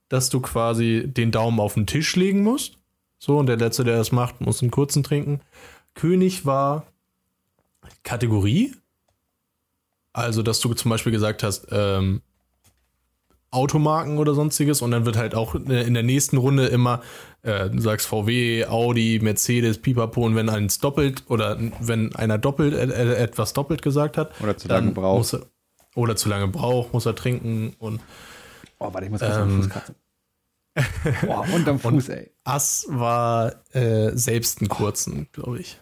dass du quasi den Daumen auf den Tisch legen musst. So, und der Letzte, der das macht, muss einen kurzen trinken. König war Kategorie. Also, dass du zum Beispiel gesagt hast, ähm, Automarken oder sonstiges und dann wird halt auch in der nächsten Runde immer, äh, du sagst VW, Audi, Mercedes, Pipapo und wenn eins doppelt oder wenn einer doppelt äh, äh, etwas doppelt gesagt hat, Oder zu lange braucht. muss er, oder zu lange braucht, muss er trinken und Oh, warte, ich muss kurz am Ähm. Boah, unterm Fuß, ey. Ass war äh, selbst einen kurzen, glaube ich.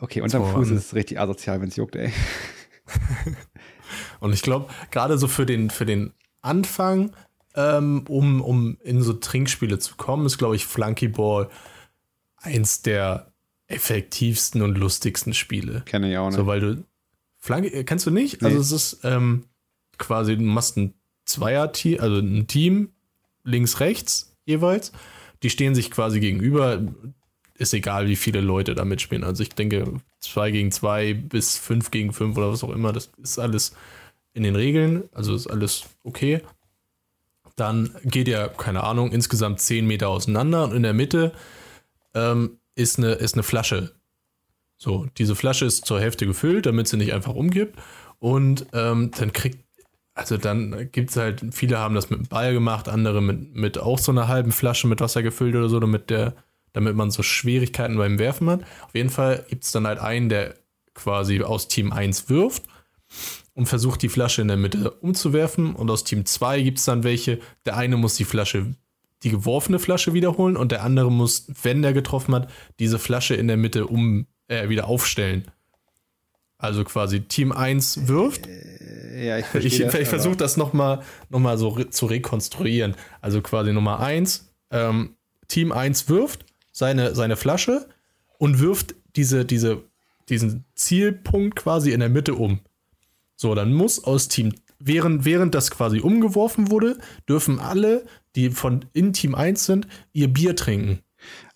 Okay, unterm So, Fuß ist es richtig asozial, wenn es juckt, ey. Und ich glaube, gerade so für den, für den Anfang, ähm, um, um in so Trinkspiele zu kommen, ist, glaube ich, Flunkyball eins der effektivsten und lustigsten Spiele. Kenne ich auch nicht. So, weil du. Flunky, äh, kennst du nicht? Nee. Also, es ist ähm, quasi, du machst ein Zweier-Team, also ein Team, links, rechts jeweils. Die stehen sich quasi gegenüber. Ist egal, wie viele Leute da mitspielen. Also, ich denke, zwei gegen zwei bis fünf gegen fünf oder was auch immer, das ist alles in den Regeln. Also, ist alles okay. Dann geht ja, keine Ahnung, insgesamt zehn Meter auseinander und in der Mitte ähm, ist, eine, ist eine Flasche so, diese Flasche ist zur Hälfte gefüllt, damit sie nicht einfach umkippt. Und ähm, dann kriegt, also dann gibt es halt, viele haben das mit dem Ball gemacht, andere mit, mit auch so einer halben Flasche mit Wasser gefüllt oder so, damit, der, damit man so Schwierigkeiten beim Werfen hat. Auf jeden Fall gibt es dann halt einen, der quasi aus Team 1 wirft und versucht die Flasche in der Mitte umzuwerfen. Und aus Team 2 gibt es dann welche, der eine muss die Flasche, die geworfene Flasche wiederholen und der andere muss, wenn der getroffen hat, diese Flasche in der Mitte um äh, wieder aufstellen. Also quasi Team 1 wirft. Ja, ich verstehe Ich, das, ich versuche das nochmal noch mal so re zu rekonstruieren. Also quasi Nummer 1. Ähm, Team 1 wirft seine, seine Flasche und wirft diese, diese, diesen Zielpunkt quasi in der Mitte um. So, dann muss aus Team, während, während das quasi umgeworfen wurde, dürfen alle, die von in Team 1 sind, ihr Bier trinken.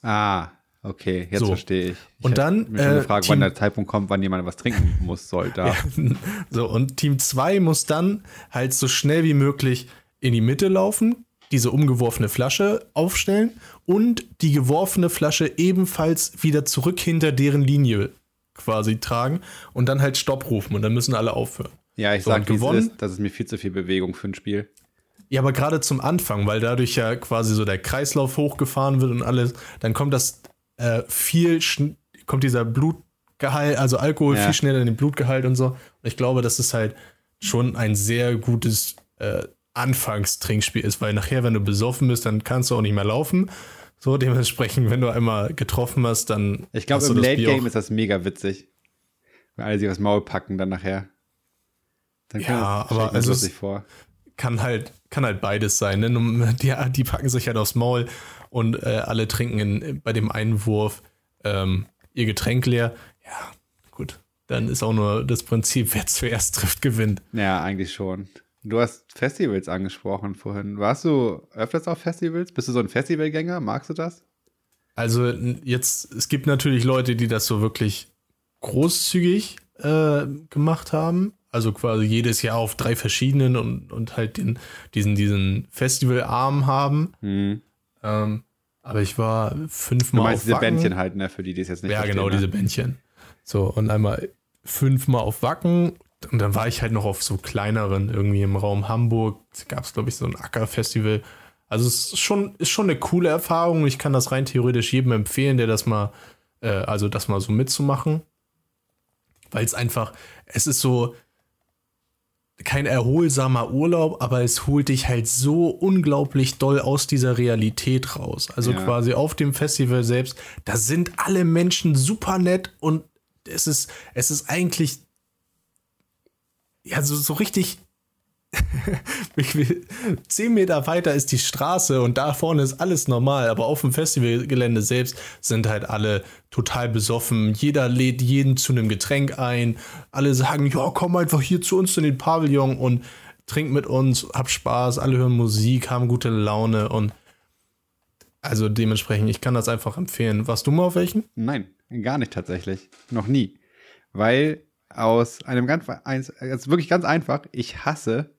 Ah, okay, jetzt So. verstehe ich. ich Und dann, mich äh, Team- wann der Zeitpunkt kommt, wann jemand was trinken muss, soll. Da. So, und Team 2 muss dann halt so schnell wie möglich in die Mitte laufen, diese umgeworfene Flasche aufstellen und die geworfene Flasche ebenfalls wieder zurück hinter deren Linie quasi tragen und dann halt Stopp rufen und dann müssen alle aufhören. Ja, ich So, sag, gewonnen? ist. Das ist mir viel zu viel Bewegung für ein Spiel. Ja, aber gerade zum Anfang, weil dadurch ja quasi so der Kreislauf hochgefahren wird und alles, dann kommt das äh, viel, kommt dieser Blutgehalt, also Alkohol Ja. viel schneller in den Blutgehalt und so. Und ich glaube, dass es halt schon ein sehr gutes äh, Anfangstrinkspiel ist, weil nachher, wenn du besoffen bist, dann kannst du auch nicht mehr laufen. So, dementsprechend, wenn du einmal getroffen hast, dann. Ich glaube, im Late Bier Game ist das mega witzig. Wenn alle sich aufs Maul packen dann nachher. Dann ja, aber also es vor. kann halt kann halt beides sein. Ne? Die, die packen sich halt aufs Maul und äh, alle trinken in, bei dem Einwurf ähm, ihr Getränk leer. Ja, gut. Dann ist auch nur das Prinzip, wer zuerst trifft, gewinnt. Ja, eigentlich schon. Du hast Festivals angesprochen vorhin. Warst du öfters auf Festivals? Bist du so ein Festivalgänger? Magst du das? Also jetzt, es gibt natürlich Leute, die das so wirklich großzügig äh, gemacht haben. Also quasi jedes Jahr auf drei verschiedenen und, und halt den, diesen, diesen Festivalarm haben. Mhm. Ähm, aber ich war fünfmal. Du meinst diese Wacken. Bändchen halt, ne, für die, die es jetzt nicht Ja, genau, ne? diese Bändchen. So, und einmal fünfmal auf Wacken und dann war ich halt noch auf so kleineren, irgendwie im Raum Hamburg, gab es, glaube ich, so ein Ackerfestival. Also es ist schon, ist schon eine coole Erfahrung. Ich kann das rein theoretisch jedem empfehlen, der das mal, äh, also das mal so mitzumachen. Weil es einfach, es ist so kein erholsamer Urlaub, aber es holt dich halt so unglaublich doll aus dieser Realität raus. Also ja. quasi auf dem Festival selbst, da sind alle Menschen super nett und es ist, es ist eigentlich ja, so, so richtig. Zehn Meter weiter ist die Straße und da vorne ist alles normal, aber auf dem Festivalgelände selbst sind halt alle total besoffen. Jeder lädt jeden zu einem Getränk ein. Alle sagen, ja, komm einfach hier zu uns in den Pavillon und trink mit uns, hab Spaß, alle hören Musik, haben gute Laune und also dementsprechend, ich kann das einfach empfehlen. Warst du mal auf welchen? Nein, gar nicht tatsächlich. Noch nie. Weil aus einem ganz, also wirklich ganz einfach, ich hasse,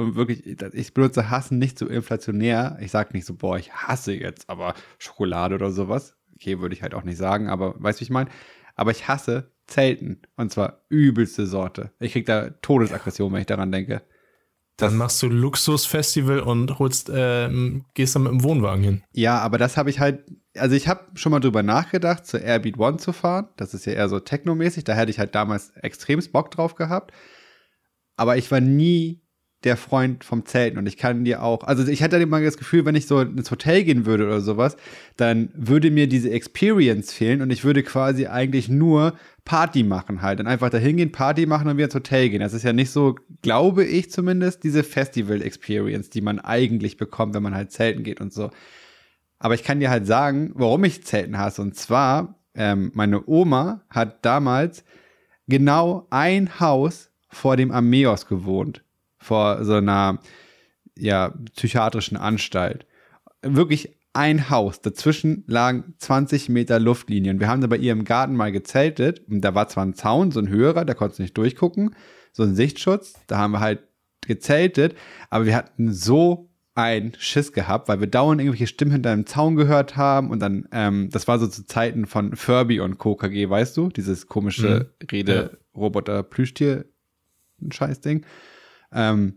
und wirklich, ich benutze Hassen nicht so inflationär. Ich sage nicht so, boah, ich hasse jetzt aber Schokolade oder sowas. Okay, würde ich halt auch nicht sagen, aber weißt du, wie ich meine? Aber ich hasse Zelten. Und zwar übelste Sorte. Ich krieg da Todesaggression, wenn ich daran denke. Dann machst du Luxusfestival und holst, äh, gehst dann mit dem Wohnwagen hin. Ja, aber das habe ich halt also ich habe schon mal drüber nachgedacht, zur Airbeat One zu fahren. Das ist ja eher so technomäßig. Da hätte ich halt damals extrem Bock drauf gehabt. Aber ich war nie der Freund vom Zelten und ich kann dir auch, also ich hatte immer das Gefühl, wenn ich so ins Hotel gehen würde oder sowas, dann würde mir diese Experience fehlen und ich würde quasi eigentlich nur Party machen halt. Dann einfach dahin gehen, Party machen und wieder ins Hotel gehen. Das ist ja nicht so, glaube ich zumindest, diese Festival-Experience, die man eigentlich bekommt, wenn man halt zelten geht und so. Aber ich kann dir halt sagen, warum ich Zelten hasse. Und zwar, ähm, meine Oma hat damals genau ein Haus vor dem Armeos gewohnt. Vor so einer, ja, psychiatrischen Anstalt. Wirklich ein Haus. Dazwischen lagen 20 Meter Luftlinien. Wir haben da bei ihr im Garten mal gezeltet. Und da war zwar ein Zaun, so ein höherer, da konntest du nicht durchgucken. So ein Sichtschutz. Da haben wir halt gezeltet. Aber wir hatten so ein Schiss gehabt, weil wir dauernd irgendwelche Stimmen hinter einem Zaun gehört haben und dann, ähm, das war so zu Zeiten von Furby und Co. KG, weißt du? Dieses komische mhm. Rede-Roboter-Plüschtier, ein Scheißding. Ähm,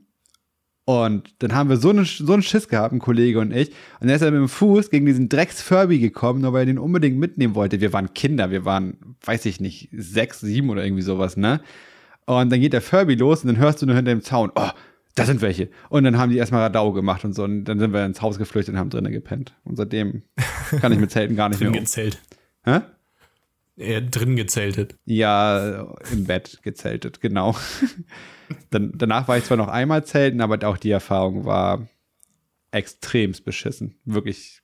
und dann haben wir so, eine, so einen Schiss gehabt, ein Kollege und ich. Und er ist dann mit dem Fuß gegen diesen Drecks-Furby gekommen, nur weil er den unbedingt mitnehmen wollte. Wir waren Kinder, wir waren, weiß ich nicht, sechs, sieben oder irgendwie sowas, ne? Und dann geht der Furby los und dann hörst du nur hinter dem Zaun, oh, da sind welche. Und dann haben die erstmal Radau gemacht und so. Und dann sind wir ins Haus geflüchtet und haben drinnen gepennt. Und seitdem kann ich mit Zelten gar nicht drin mehr. Drin gezählt. Hä? Ja, drin gezeltet. Ja, im Bett gezeltet, genau. dann, danach war ich zwar noch einmal zelten, aber auch die Erfahrung war extremst beschissen. Wirklich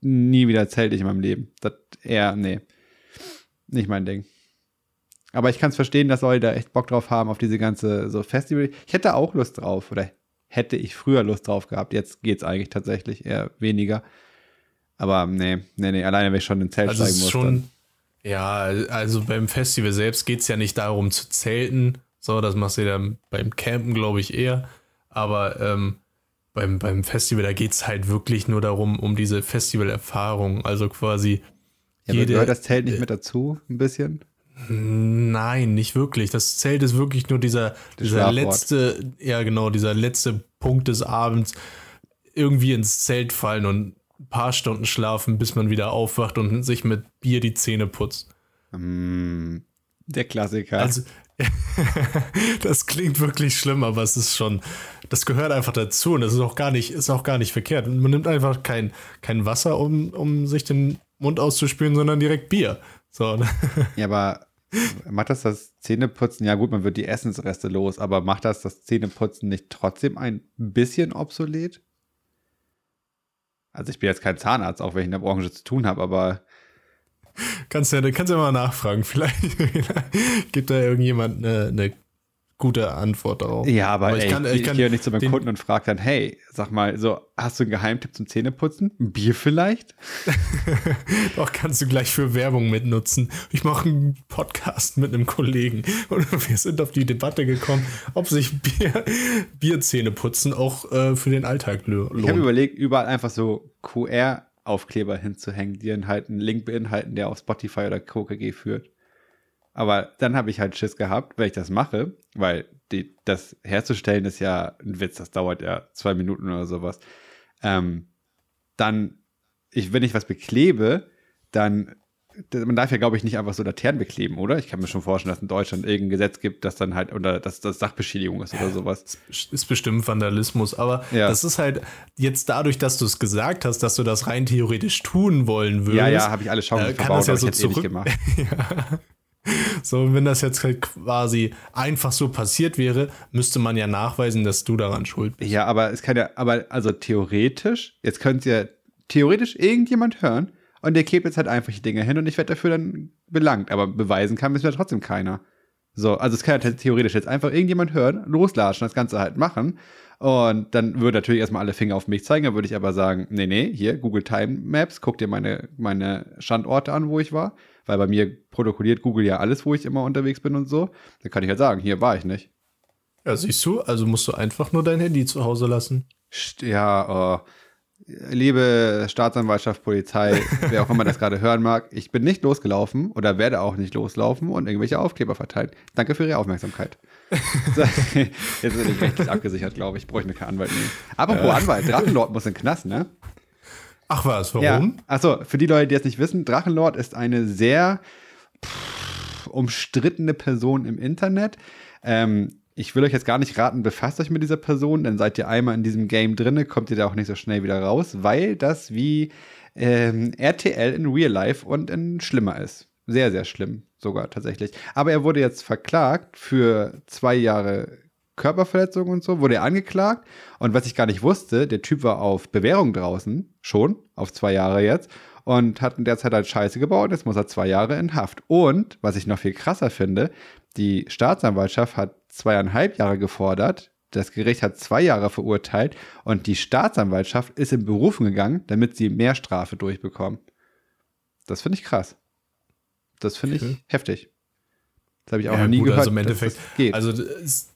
nie wieder zelte ich in meinem Leben. Das eher, nee. Nicht mein Ding. Aber ich kann es verstehen, dass Leute da echt Bock drauf haben, auf diese ganze so Festival. Ich hätte auch Lust drauf oder hätte ich früher Lust drauf gehabt. Jetzt geht es eigentlich tatsächlich eher weniger. Aber nee, nee, nee, alleine wenn ich schon in Zelt also steigen muss. Schon, dann. Ja, also beim Festival selbst geht es ja nicht darum zu zelten. So, das machst du dann beim Campen, glaube ich, eher. Aber ähm, beim, beim Festival, da geht es halt wirklich nur darum, um diese Festivalerfahrung. Also quasi. Ja, jede, gehört das Zelt nicht mit dazu, ein bisschen? Nein, nicht wirklich. Das Zelt ist wirklich nur dieser, dieser letzte, ja genau, dieser letzte Punkt des Abends. Irgendwie ins Zelt fallen und ein paar Stunden schlafen, bis man wieder aufwacht und sich mit Bier die Zähne putzt. Mm, der Klassiker. Also, das klingt wirklich schlimm, aber es ist schon, das gehört einfach dazu und das ist auch gar nicht, ist auch gar nicht verkehrt. Man nimmt einfach kein, kein Wasser, um, um sich den Mund auszuspülen, sondern direkt Bier. So. Ja, aber macht das das Zähneputzen, ja gut, man wird die Essensreste los, aber macht das das Zähneputzen nicht trotzdem ein bisschen obsolet? Also ich bin jetzt kein Zahnarzt, auch wenn ich in der Branche zu tun habe, aber Kannst ja, kannst ja mal nachfragen. Vielleicht, gibt da irgendjemand eine, eine gute Antwort darauf. Ja, aber, aber ich ey, kann, ich, ich kann gehe ja nicht zu meinem Kunden und frage dann, hey, sag mal, so, hast du einen Geheimtipp zum Zähneputzen? Ein Bier vielleicht? Doch, kannst du gleich für Werbung mitnutzen. Ich mache einen Podcast mit einem Kollegen und wir sind auf die Debatte gekommen, ob sich Bier, Bierzähneputzen auch äh, für den Alltag lohnt. Ich habe überlegt, überall einfach so QR Aufkleber hinzuhängen, die dann halt einen Link beinhalten, der auf Spotify oder KKG führt. Aber dann habe ich halt Schiss gehabt, wenn ich das mache, weil die, das herzustellen ist ja ein Witz, das dauert ja zwei Minuten oder sowas. Ähm, dann, ich, wenn ich was beklebe, dann man darf ja, glaube ich, nicht einfach so Laternen bekleben, oder? Ich kann mir schon vorstellen, dass in Deutschland irgendein Gesetz gibt, das dann halt, oder dass das Sachbeschädigung ist oder sowas. Das ist bestimmt Vandalismus, aber ja. das ist halt jetzt dadurch, dass du es gesagt hast, dass du das rein theoretisch tun wollen würdest. Ja, ja, habe ich alle Chancen äh, verbaut, ja so ich zurück gemacht. ja. So, wenn das jetzt halt quasi einfach so passiert wäre, müsste man ja nachweisen, dass du daran schuld bist. Ja, aber es kann ja, aber also theoretisch, jetzt könnte ja theoretisch irgendjemand hören, und der klebt jetzt halt einfach die Dinge hin und ich werde dafür dann belangt. Aber beweisen kann es mir trotzdem keiner. So, also es kann ja theoretisch jetzt einfach irgendjemand hören, loslatschen, das Ganze halt machen. Und dann würde natürlich erstmal alle Finger auf mich zeigen. Dann würde ich aber sagen, nee, nee, hier, Google Time Maps, guck dir meine, meine Standorte an, wo ich war. Weil bei mir protokolliert Google ja alles, wo ich immer unterwegs bin und so. Dann kann ich halt sagen, hier war ich nicht. Ja, siehst du, also musst du einfach nur dein Handy zu Hause lassen. Ja, oh liebe Staatsanwaltschaft, Polizei, wer auch immer das gerade hören mag, ich bin nicht losgelaufen oder werde auch nicht loslaufen und irgendwelche Aufkleber verteilen. Danke für Ihre Aufmerksamkeit. so, jetzt bin ich rechtlich abgesichert, glaube ich. Brauche ich mir keinen Anwalt nehmen. Apropos äh. Anwalt, Drachenlord muss in den Knast, ne? Ach was, warum? Ja. Achso, für die Leute, die es nicht wissen, Drachenlord ist eine sehr pff, umstrittene Person im Internet. Ähm, ich will euch jetzt gar nicht raten, befasst euch mit dieser Person, denn seid ihr einmal in diesem Game drinne, kommt ihr da auch nicht so schnell wieder raus, weil das wie ähm, RTL in Real Life und in schlimmer ist. Sehr, sehr schlimm sogar tatsächlich. Aber er wurde jetzt verklagt für zwei Jahre Körperverletzung und so, wurde er angeklagt. Und was ich gar nicht wusste, der Typ war auf Bewährung draußen, schon, auf zwei Jahre jetzt, und hat in der Zeit halt Scheiße gebaut. Jetzt muss er zwei Jahre in Haft. Und, was ich noch viel krasser finde, die Staatsanwaltschaft hat zweieinhalb Jahre gefordert. Das Gericht hat zwei Jahre verurteilt und die Staatsanwaltschaft ist in Berufung gegangen, damit sie mehr Strafe durchbekommen. Das finde ich krass. Das finde okay. ich heftig. Das habe ich auch ja, noch nie gut, gehört. Also im Endeffekt, geht. also ist,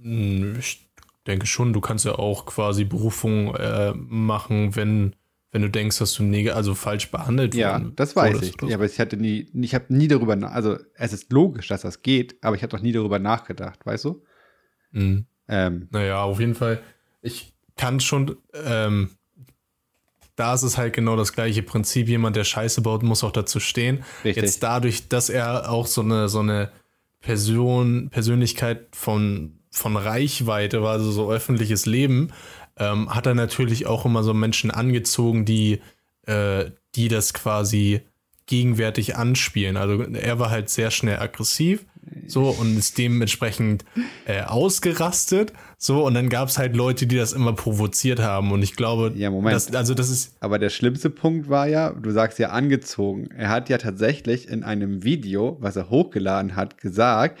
hm, ich denke schon, du kannst ja auch quasi Berufung äh, machen, wenn wenn du denkst, dass du neg also falsch behandelt ja, Ja, das weiß ich. Ja, aber ich hatte nie, ich habe nie darüber, also es ist logisch, dass das geht, aber ich habe doch nie darüber nachgedacht, weißt du? Mhm. Ähm, naja, auf jeden Fall, ich kann schon, ähm, da ist es halt genau das gleiche Prinzip. Jemand, der Scheiße baut, muss auch dazu stehen. Richtig. Jetzt dadurch, dass er auch so eine, so eine Person, Persönlichkeit von, von Reichweite war, also so öffentliches Leben, ähm, hat er natürlich auch immer so Menschen angezogen, die, äh, die das quasi gegenwärtig anspielen. Also er war halt sehr schnell aggressiv so und ist dementsprechend äh, ausgerastet so und dann gab es halt Leute, die das immer provoziert haben und ich glaube, ja Moment, das, also das ist. Aber der schlimmste Punkt war ja, du sagst ja angezogen. Er hat ja tatsächlich in einem Video, was er hochgeladen hat, gesagt,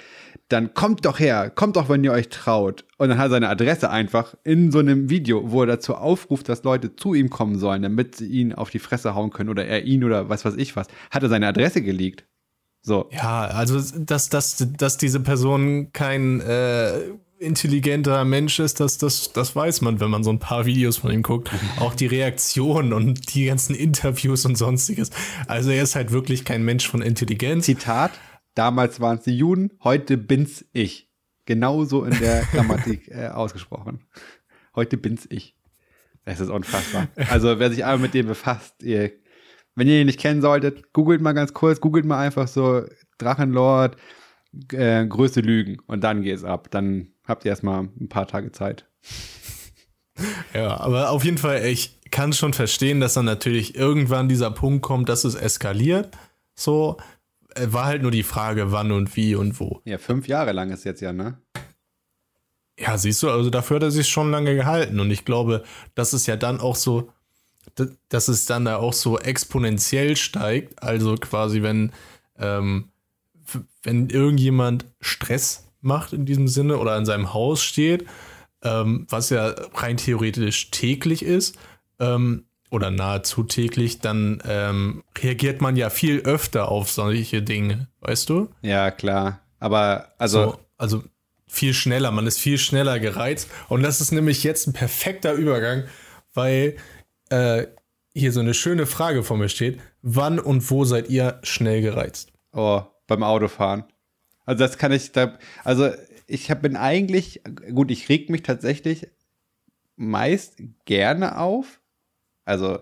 dann kommt doch her, kommt doch, wenn ihr euch traut. Und dann hat er seine Adresse einfach in so einem Video, wo er dazu aufruft, dass Leute zu ihm kommen sollen, damit sie ihn auf die Fresse hauen können oder er ihn oder was weiß ich was, hat er seine Adresse geleakt. So. Ja, also dass, dass, dass diese Person kein äh, intelligenter Mensch ist, das, das, das weiß man, wenn man so ein paar Videos von ihm guckt. Auch die Reaktionen und die ganzen Interviews und sonstiges. Also er ist halt wirklich kein Mensch von Intelligenz. Zitat, Damals waren es die Juden, heute bin's ich. Genauso in der Grammatik äh, ausgesprochen. Heute bin's ich. Das ist unfassbar. Also wer sich einmal mit dem befasst, ihr, wenn ihr ihn nicht kennen solltet, googelt mal ganz kurz, googelt mal einfach so Drachenlord, äh, größte Lügen und dann geht's ab. Dann habt ihr erstmal ein paar Tage Zeit. Ja, aber auf jeden Fall, ich kann schon verstehen, dass dann natürlich irgendwann dieser Punkt kommt, dass es eskaliert. So, äh, war halt nur die Frage, wann und wie und wo. Ja, fünf Jahre lang ist jetzt ja, ne? Ja, siehst du, also dafür hat er sich schon lange gehalten. Und ich glaube, das ist ja dann auch so, dass es dann da auch so exponentiell steigt. Also quasi, wenn, ähm, wenn irgendjemand Stress macht in diesem Sinne oder in seinem Haus steht, ähm, was ja rein theoretisch täglich ist, ähm, oder nahezu täglich, dann ähm, reagiert man ja viel öfter auf solche Dinge, weißt du? Ja, klar. Aber also. So, also viel schneller, man ist viel schneller gereizt. Und das ist nämlich jetzt ein perfekter Übergang, weil äh, hier so eine schöne Frage vor mir steht. Wann und wo seid ihr schnell gereizt? Oh, beim Autofahren. Also das kann ich da, also ich hab, bin eigentlich, gut, ich reg mich tatsächlich meist gerne auf. Also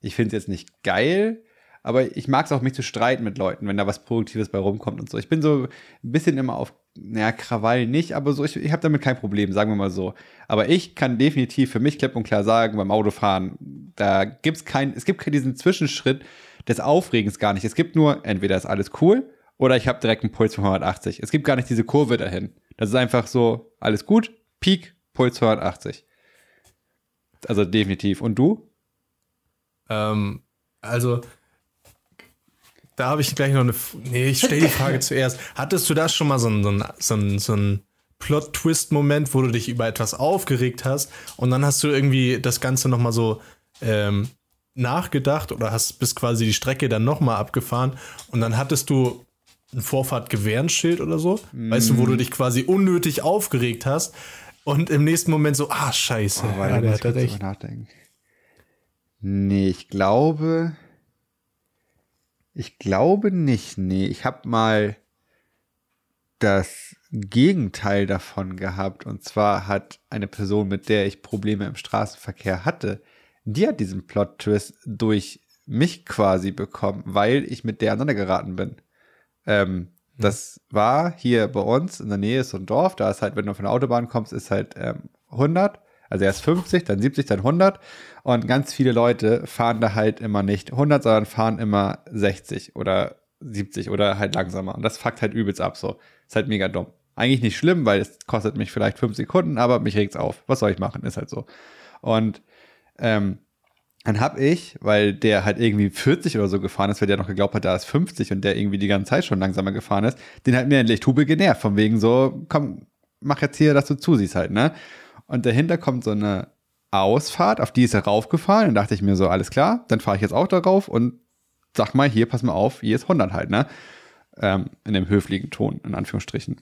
ich finde es jetzt nicht geil, aber ich mag es auch, mich zu streiten mit Leuten, wenn da was Produktives bei rumkommt und so. Ich bin so ein bisschen immer auf naja, Krawall nicht, aber so, ich, ich habe damit kein Problem, sagen wir mal so. Aber ich kann definitiv für mich klipp und klar sagen, beim Autofahren, da gibt's kein, es gibt diesen Zwischenschritt des Aufregens gar nicht. Es gibt nur, entweder ist alles cool oder ich habe direkt einen Puls von 180. Es gibt gar nicht diese Kurve dahin. Das ist einfach so, alles gut, Peak, Puls 180. Also definitiv. Und du? Ähm, also, da habe ich gleich noch eine. Nee, ich stelle die Frage zuerst. Hattest du da schon mal so einen, so einen, so einen Plot-Twist-Moment, wo du dich über etwas aufgeregt hast und dann hast du irgendwie das Ganze nochmal so ähm, nachgedacht oder hast bis quasi die Strecke dann nochmal abgefahren und dann hattest du ein Vorfahrt-Gewehrenschild oder so, mm. weißt du, wo du dich quasi unnötig aufgeregt hast und im nächsten Moment so, ah, scheiße. Oh, ja, der hat recht. Nachdenken. Nee, ich glaube, ich glaube nicht, nee. Ich habe mal das Gegenteil davon gehabt. Und zwar hat eine Person, mit der ich Probleme im Straßenverkehr hatte, die hat diesen Plot-Twist durch mich quasi bekommen, weil ich mit der aneinander geraten bin. Ähm, mhm. Das war hier bei uns in der Nähe ist so ein Dorf, da ist halt, wenn du von der Autobahn kommst, ist halt ähm, 100 also erst 50, dann 70, dann 100. Und ganz viele Leute fahren da halt immer nicht 100, sondern fahren immer 60 oder 70 oder halt langsamer. Und das fuckt halt übelst ab so. Ist halt mega dumm. Eigentlich nicht schlimm, weil es kostet mich vielleicht 5 Sekunden, aber mich regt's auf. Was soll ich machen? Ist halt so. Und ähm, dann hab ich, weil der halt irgendwie 40 oder so gefahren ist, weil der noch geglaubt hat, da ist 50 und der irgendwie die ganze Zeit schon langsamer gefahren ist, den halt mir in Lichthube genervt, von wegen so, komm, mach jetzt hier, dass du zusiehst halt, ne? Und dahinter kommt so eine Ausfahrt, auf die ist er raufgefahren. Dann dachte ich mir so, alles klar, dann fahre ich jetzt auch darauf und sag mal, hier, pass mal auf, hier ist 100 halt, ne? Ähm, in dem höflichen Ton, in Anführungsstrichen.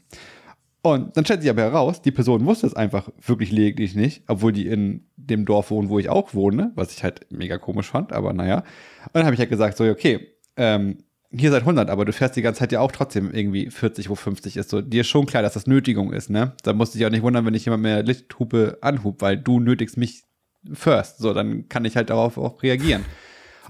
Und dann stellt sich aber heraus, die Person wusste es einfach wirklich lediglich nicht, obwohl die in dem Dorf wohnen, wo ich auch wohne, was ich halt mega komisch fand, aber naja. Und dann habe ich halt gesagt, so, okay, ähm, hier seit 100, aber du fährst die ganze Zeit ja auch trotzdem irgendwie 40, wo 50 ist. So, dir ist schon klar, dass das Nötigung ist, ne? Da musst du dich auch nicht wundern, wenn ich jemand mehr Lichthupe anhub, weil du nötigst mich first. So, dann kann ich halt darauf auch reagieren.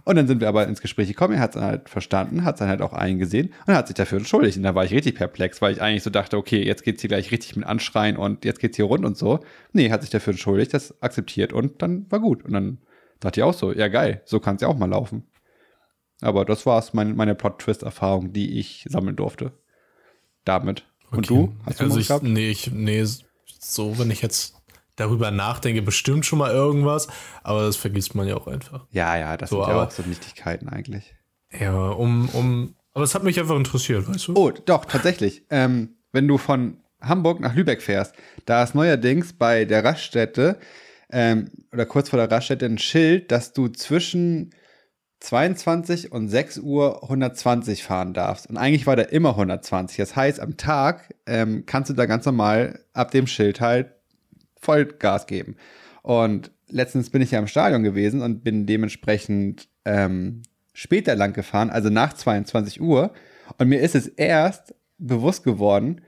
Und dann sind wir aber ins Gespräch gekommen, er hat es dann halt verstanden, hat es dann halt auch eingesehen und hat sich dafür entschuldigt. Und da war ich richtig perplex, weil ich eigentlich so dachte, okay, jetzt geht's hier gleich richtig mit Anschreien und jetzt geht's hier rund und so. Nee, hat sich dafür entschuldigt, das akzeptiert und dann war gut. Und dann dachte ich auch so, ja geil, so kann's ja auch mal laufen. Aber das war es, mein, meine Plot-Twist-Erfahrung, die ich sammeln durfte. Damit. Und okay. du? Hast du also ich, gehabt? Nee, ich, nee, so, wenn ich jetzt darüber nachdenke, bestimmt schon mal irgendwas, aber das vergisst man ja auch einfach. Ja, ja, das so, sind ja auch so Nichtigkeiten eigentlich. Ja, um, um, aber es hat mich einfach interessiert, weißt du? Oh, doch, tatsächlich. Ähm, wenn du von Hamburg nach Lübeck fährst, da ist neuerdings bei der Raststätte ähm, oder kurz vor der Raststätte ein Schild, dass du zwischen 22 und 6 Uhr 120 fahren darfst. Und eigentlich war der immer 120. Das heißt, am Tag ähm, kannst du da ganz normal ab dem Schild halt Vollgas geben. Und letztens bin ich ja im Stadion gewesen und bin dementsprechend ähm, später lang gefahren, also nach 22 Uhr. Und mir ist es erst bewusst geworden,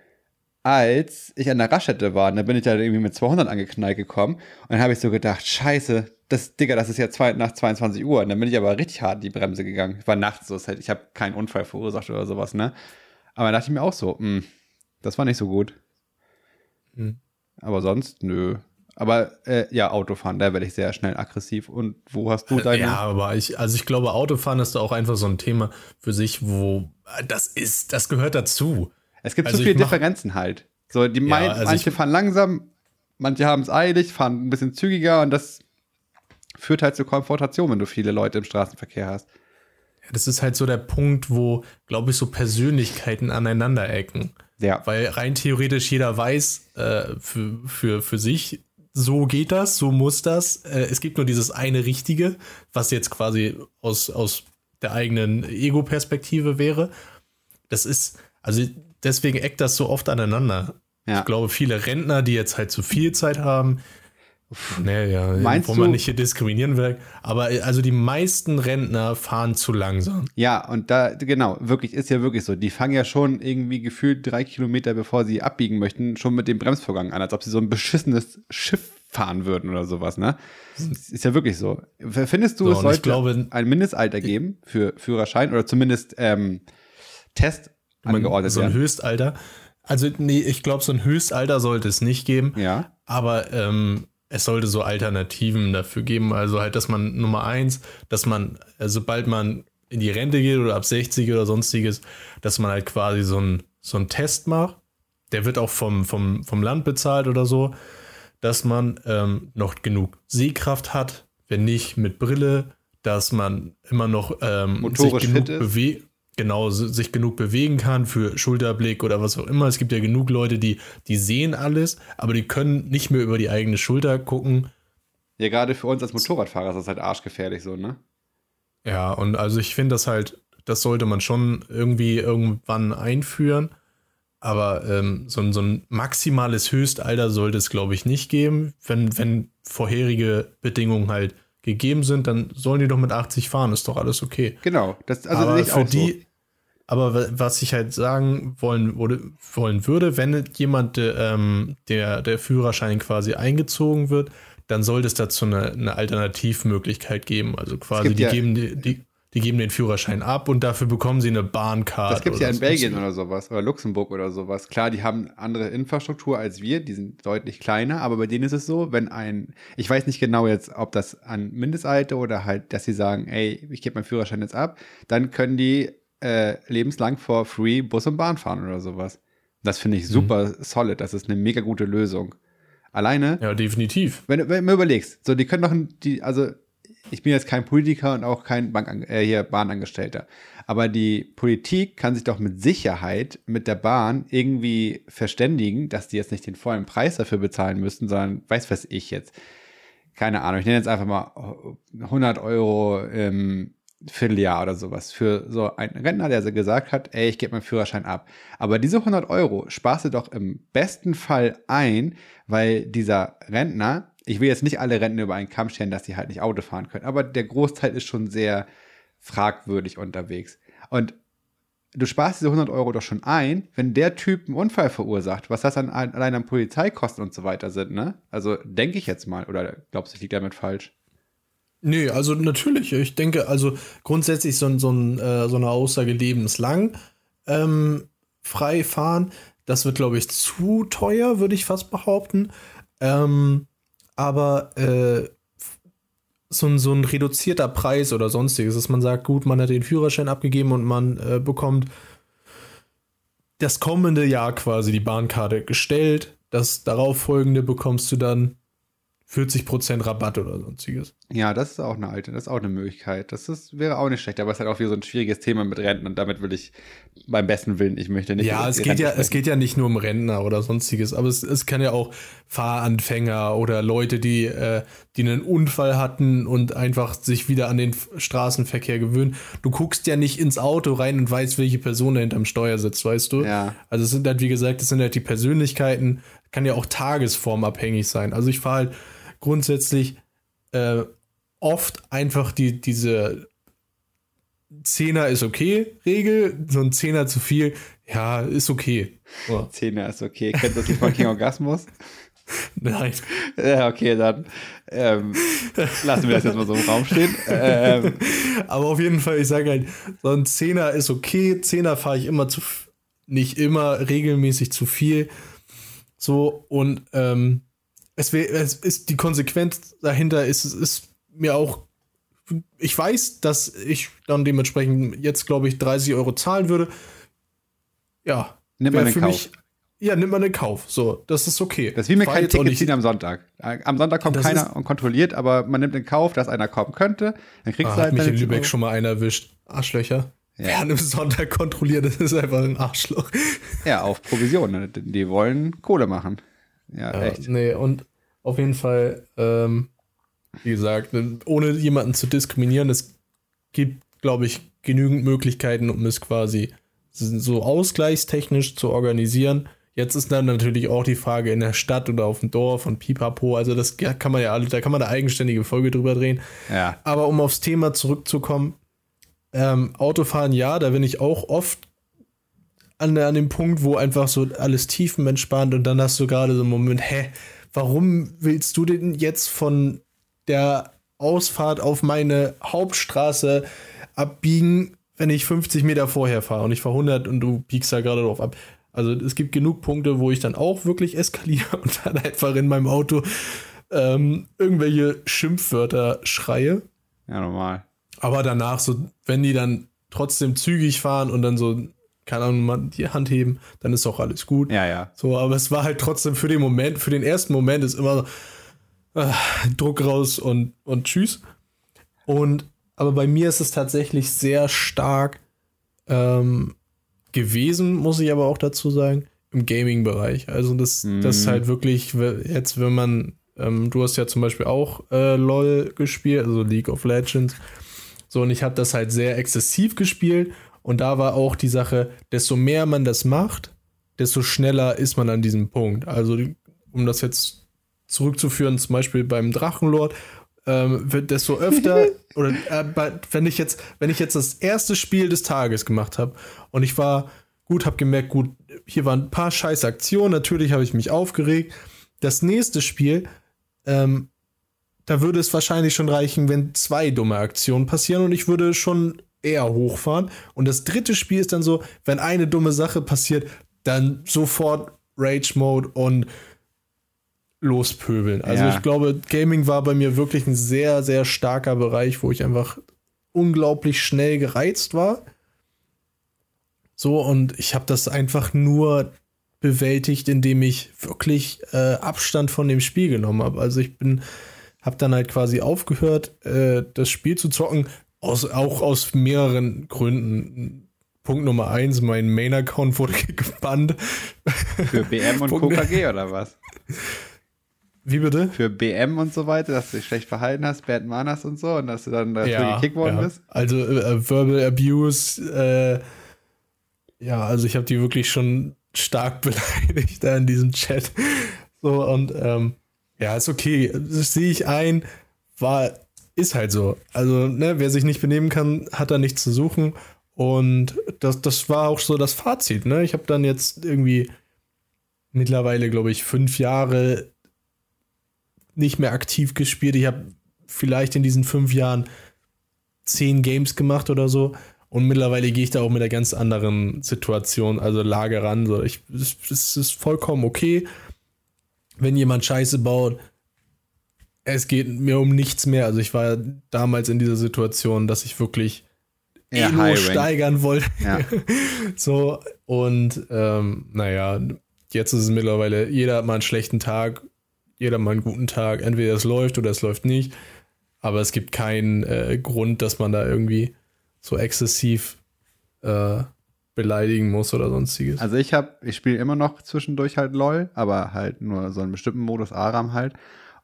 als ich an der Raststätte war. Und da bin ich da irgendwie mit 200 angeknallt gekommen. Und dann habe ich so gedacht, scheiße, das, Digga, das ist ja zwei, nach 22 Uhr. Und dann bin ich aber richtig hart in die Bremse gegangen. Ich war nachts so, ich habe keinen Unfall verursacht oder sowas, ne? Aber dann dachte ich mir auch so, mh, hm, das war nicht so gut. Mhm. Aber sonst, nö. Aber äh, ja, Autofahren, da werde ich sehr schnell aggressiv. Und wo hast du deine? Ja, aber ich, also ich glaube, Autofahren ist da auch einfach so ein Thema für sich, wo das ist, das gehört dazu. Es gibt Also so viele mach- Differenzen halt. So, die Ja, mein, also manche ich- fahren langsam, manche haben es eilig, fahren ein bisschen zügiger und das führt halt zu Konfrontation, wenn du viele Leute im Straßenverkehr hast. Das ist halt so der Punkt, wo, glaube ich, so Persönlichkeiten aneinander ecken. Ja. Weil rein theoretisch jeder weiß, äh, für, für, für sich, so geht das, so muss das. Äh, es gibt nur dieses eine Richtige, was jetzt quasi aus, aus der eigenen Ego-Perspektive wäre. Das ist, also deswegen eckt das so oft aneinander. Ja. Ich glaube, viele Rentner, die jetzt halt zu viel Zeit haben, naja, Meinst wo man nicht hier diskriminieren will, aber äh, also die meisten Rentner fahren zu langsam. Ja, und da, genau, wirklich, ist ja wirklich so. Die fangen ja schon irgendwie gefühlt drei Kilometer, bevor sie abbiegen möchten, schon mit dem Bremsvorgang an, als ob sie so ein beschissenes Schiff fahren würden oder sowas, ne? Das ist ja wirklich so. Findest du, So, es sollte glaube- ein Mindestalter geben für Führerschein oder zumindest ähm, Test angeordnet so ein werden? Höchstalter. Also, nee, ich glaube, so ein Höchstalter sollte es nicht geben. Ja. Aber ähm, es sollte so Alternativen dafür geben. Also halt, dass man Nummer eins, dass man, äh, sobald man in die Rente geht oder ab 60 oder sonstiges, dass man halt quasi so einen so einen Test macht. Der wird auch vom, vom, vom Land bezahlt oder so, dass man ähm, noch genug Sehkraft hat, wenn nicht mit Brille, dass man immer noch ähm, Motorisch sich genug bewegt. Genau, si- sich genug bewegen kann für Schulterblick oder was auch immer. Es gibt ja genug Leute, die, die sehen alles, aber die können nicht mehr über die eigene Schulter gucken. Ja, gerade für uns als Motorradfahrer ist das halt arschgefährlich so, ne? Ja, und also ich finde das halt, das sollte man schon irgendwie irgendwann einführen. Aber ähm, so, ein- so ein maximales Höchstalter sollte es, glaube ich, nicht geben. Wenn, wenn vorherige Bedingungen halt gegeben sind, dann sollen die doch mit 80 fahren, ist doch alles okay. Genau. Das, also aber für auch so. die, aber wa- was ich halt sagen wollen, wurde, wollen würde, wenn jemand, der, ähm, der, der Führerschein quasi eingezogen wird, dann sollte es dazu eine, eine Alternativmöglichkeit geben. Also quasi, die, ja- geben, die, die, die geben den Führerschein ab und dafür bekommen sie eine Bahncard. Das gibt es ja in Belgien oder sowas oder Luxemburg oder sowas. Klar, die haben andere Infrastruktur als wir, die sind deutlich kleiner, aber bei denen ist es so, wenn ein, ich weiß nicht genau jetzt, ob das an Mindestalter oder halt, dass sie sagen, ey, ich gebe meinen Führerschein jetzt ab, dann können die äh, lebenslang for free Bus und Bahn fahren oder sowas. Das finde Mhm. ich super solid, das ist eine mega gute Lösung. Alleine, Ja, definitiv. wenn, du- wenn du mir überlegst, so, die können doch, die, also, ich bin jetzt kein Politiker und auch kein Bank, äh, hier Bahnangestellter. Aber die Politik kann sich doch mit Sicherheit mit der Bahn irgendwie verständigen, dass die jetzt nicht den vollen Preis dafür bezahlen müssen, sondern, weiß was ich jetzt. Keine Ahnung, ich nenne jetzt einfach mal 100 Euro im Vierteljahr oder sowas für so einen Rentner, der gesagt hat, ey, ich gebe meinen Führerschein ab. Aber diese 100 Euro sparst du doch im besten Fall ein, weil dieser Rentner, ich will jetzt nicht alle Rentner über einen Kamm stellen, dass die halt nicht Auto fahren können, aber der Großteil ist schon sehr fragwürdig unterwegs. Und du sparst diese 100 Euro doch schon ein, wenn der Typ einen Unfall verursacht, was das dann an- allein an Polizeikosten und so weiter sind, ne? Also denke ich jetzt mal, oder glaubst du, ich liege damit falsch? Nee, also natürlich. Ich denke, also grundsätzlich so, so, äh, so eine Aussage lebenslang ähm, frei fahren, das wird, glaube ich, zu teuer, würde ich fast behaupten. Ähm, aber äh, so, ein, so ein reduzierter Preis oder sonstiges, dass man sagt, gut, man hat den Führerschein abgegeben und man äh, bekommt das kommende Jahr quasi die Bahnkarte gestellt. Das darauffolgende bekommst du dann 40% Rabatt oder sonstiges. Ja, das ist auch eine alte, das ist auch eine Möglichkeit. Das ist, wäre auch nicht schlecht, aber es ist halt auch wieder so ein schwieriges Thema mit Renten und damit will ich beim besten Willen, ich möchte nicht. Ja, es geht ja, es geht ja nicht nur um Rentner oder sonstiges, aber es, es kann ja auch Fahranfänger oder Leute, die, äh, die einen Unfall hatten und einfach sich wieder an den Straßenverkehr gewöhnen. Du guckst ja nicht ins Auto rein und weißt, welche Person da hinterm Steuer sitzt, weißt du? Ja. Also es sind halt, wie gesagt, es sind halt die Persönlichkeiten, kann ja auch tagesformabhängig sein. Also ich fahre halt grundsätzlich äh, oft einfach die, diese Zehner ist okay Regel, so ein Zehner zu viel, ja, ist okay. So, Zehner ist okay. Kennst du das nicht von King Orgasmus? nein. Ja, okay, dann ähm, lassen wir das jetzt mal so im Raum stehen. Ähm, Aber auf jeden Fall, ich sage halt, so ein Zehner ist okay. Zehner fahre ich immer zu, nicht immer, regelmäßig zu viel. So, und ähm, es, wär, es ist die Konsequenz dahinter ist, ist mir auch ich weiß, dass ich dann dementsprechend jetzt, glaube ich, 30 Euro zahlen würde. Ja. Nimm mal einen Kauf. Mich, ja, nimm mal einen Kauf. So, das ist okay. Das ist wie mir kein Ticket ziehen am Sonntag. Am Sonntag kommt keiner ist, und kontrolliert, aber man nimmt den Kauf, dass einer kommen könnte. Dann kriegst ah, du halt. Hat mich in Lübeck Euro. schon mal einer erwischt. Arschlöcher. Ja. Wer an einem Sonntag kontrolliert, das ist einfach ein Arschloch. Ja, auf Provision. Die wollen Kohle machen. Ja, ja echt. Nee, und auf jeden Fall, ähm, wie gesagt, ohne jemanden zu diskriminieren, es gibt, glaube ich, genügend Möglichkeiten, um es quasi so ausgleichstechnisch zu organisieren. Jetzt ist dann natürlich auch die Frage in der Stadt oder auf dem Dorf und Pipapo. Also das kann man ja alle, da kann man eine eigenständige Folge drüber drehen. Ja. Aber um aufs Thema zurückzukommen, ähm, Autofahren, ja, da bin ich auch oft an, an dem Punkt, wo einfach so alles tiefenentspannt und dann hast du gerade so einen Moment, hä, warum willst du denn jetzt von der Ausfahrt auf meine Hauptstraße abbiegen, wenn ich 50 Meter vorher fahre und ich fahre 100 und du biegst da gerade drauf ab. Also es gibt genug Punkte, wo ich dann auch wirklich eskaliere und dann einfach in meinem Auto ähm, irgendwelche Schimpfwörter schreie. Ja, normal. Aber danach, so, wenn die dann trotzdem zügig fahren und dann so, keine Ahnung, mal die Hand heben, dann ist auch alles gut. Ja, ja. So, aber es war halt trotzdem für den Moment, für den ersten Moment ist immer äh, Druck raus und, und tschüss. Und aber bei mir ist es tatsächlich sehr stark ähm, gewesen, muss ich aber auch dazu sagen, im Gaming-Bereich. Also das, mm. das ist halt wirklich, jetzt wenn man, ähm, du hast ja zum Beispiel auch äh, LOL gespielt, also League of Legends. So, und ich habe das halt sehr exzessiv gespielt. Und da war auch die Sache, desto mehr man das macht, desto schneller ist man an diesem Punkt. Also, um das jetzt zurückzuführen, zum Beispiel beim Drachenlord, ähm, desto öfter oder äh, wenn ich jetzt wenn ich jetzt das erste Spiel des Tages gemacht habe und ich war gut habe gemerkt gut hier waren ein paar scheiß Aktionen natürlich habe ich mich aufgeregt das nächste Spiel ähm, da würde es wahrscheinlich schon reichen wenn zwei dumme Aktionen passieren und ich würde schon eher hochfahren und das dritte Spiel ist dann so wenn eine dumme Sache passiert dann sofort Rage Mode und lospöbeln. Also ja. ich glaube, Gaming war bei mir wirklich ein sehr, sehr starker Bereich, wo ich einfach unglaublich schnell gereizt war. So, und ich habe das einfach nur bewältigt, indem ich wirklich äh, Abstand von dem Spiel genommen habe. Also ich bin, habe dann halt quasi aufgehört, äh, das Spiel zu zocken, aus, auch aus mehreren Gründen. Punkt Nummer eins, mein Main-Account wurde gebannt. Für BM und KKG oder was? Wie bitte? Für BM und so weiter, dass du dich schlecht verhalten hast, Bad Manners und so und dass du dann dafür ja, gekickt worden ja. bist? Also äh, Verbal Abuse, äh, ja, also ich habe die wirklich schon stark beleidigt da in diesem Chat. So und ähm, ja, ist okay, das sehe ich ein, war, ist halt so. Also, ne, wer sich nicht benehmen kann, hat da nichts zu suchen. Und das, das war auch so das Fazit, ne? Ich habe dann jetzt irgendwie mittlerweile, glaube ich, fünf Jahre nicht mehr aktiv gespielt. Ich habe vielleicht in diesen fünf Jahren zehn Games gemacht oder so. Und mittlerweile gehe ich da auch mit einer ganz anderen Situation, also Lage ran. Es, es ist vollkommen okay, wenn jemand Scheiße baut. Es geht mir um nichts mehr. Also ich war damals in dieser Situation, dass ich wirklich ja, Elo steigern wollte. Ja. so, und ähm, naja, jetzt ist es mittlerweile, jeder hat mal einen schlechten Tag jeder mal einen guten Tag. Entweder es läuft oder es läuft nicht. Aber es gibt keinen äh, Grund, dass man da irgendwie so exzessiv äh, beleidigen muss oder sonstiges. Also ich habe, ich spiele immer noch zwischendurch halt LOL, aber halt nur so einen bestimmten Modus Aram halt.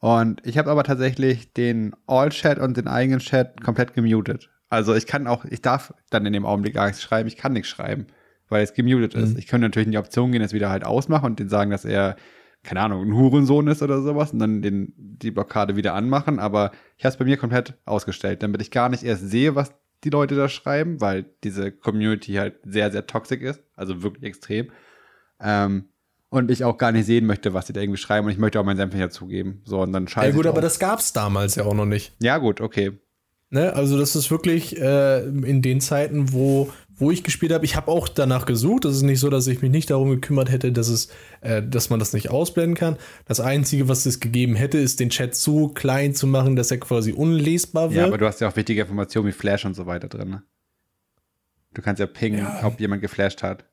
Und ich habe aber tatsächlich den All-Chat und den eigenen Chat komplett gemutet. Also ich kann auch, ich darf dann in dem Augenblick gar nichts schreiben, ich kann nichts schreiben, weil es gemutet mhm. ist. Ich könnte natürlich in die Option gehen, es wieder halt ausmachen und den sagen, dass er keine Ahnung, ein Hurensohn ist oder sowas und dann den, die Blockade wieder anmachen. Aber ich habe es bei mir komplett ausgestellt, damit ich gar nicht erst sehe, was die Leute da schreiben, weil diese Community halt sehr, sehr toxisch ist, also wirklich extrem. Ähm, und ich auch gar nicht sehen möchte, was sie da irgendwie schreiben und ich möchte auch meinen Senf nicht dazugeben. So, und dann scheiße Ja gut, aber das gab es damals ja auch noch nicht. Ja gut, okay. Ne, also das ist wirklich äh, in den Zeiten, wo wo ich gespielt habe. Ich habe auch danach gesucht. Es ist nicht so, dass ich mich nicht darum gekümmert hätte, dass, es, äh, dass man das nicht ausblenden kann. Das Einzige, was es gegeben hätte, ist, den Chat so klein zu machen, dass er quasi unlesbar wird. Ja, aber du hast ja auch wichtige Informationen wie Flash und so weiter drin. Ne? Du kannst ja pingen, ja. ob jemand geflasht hat.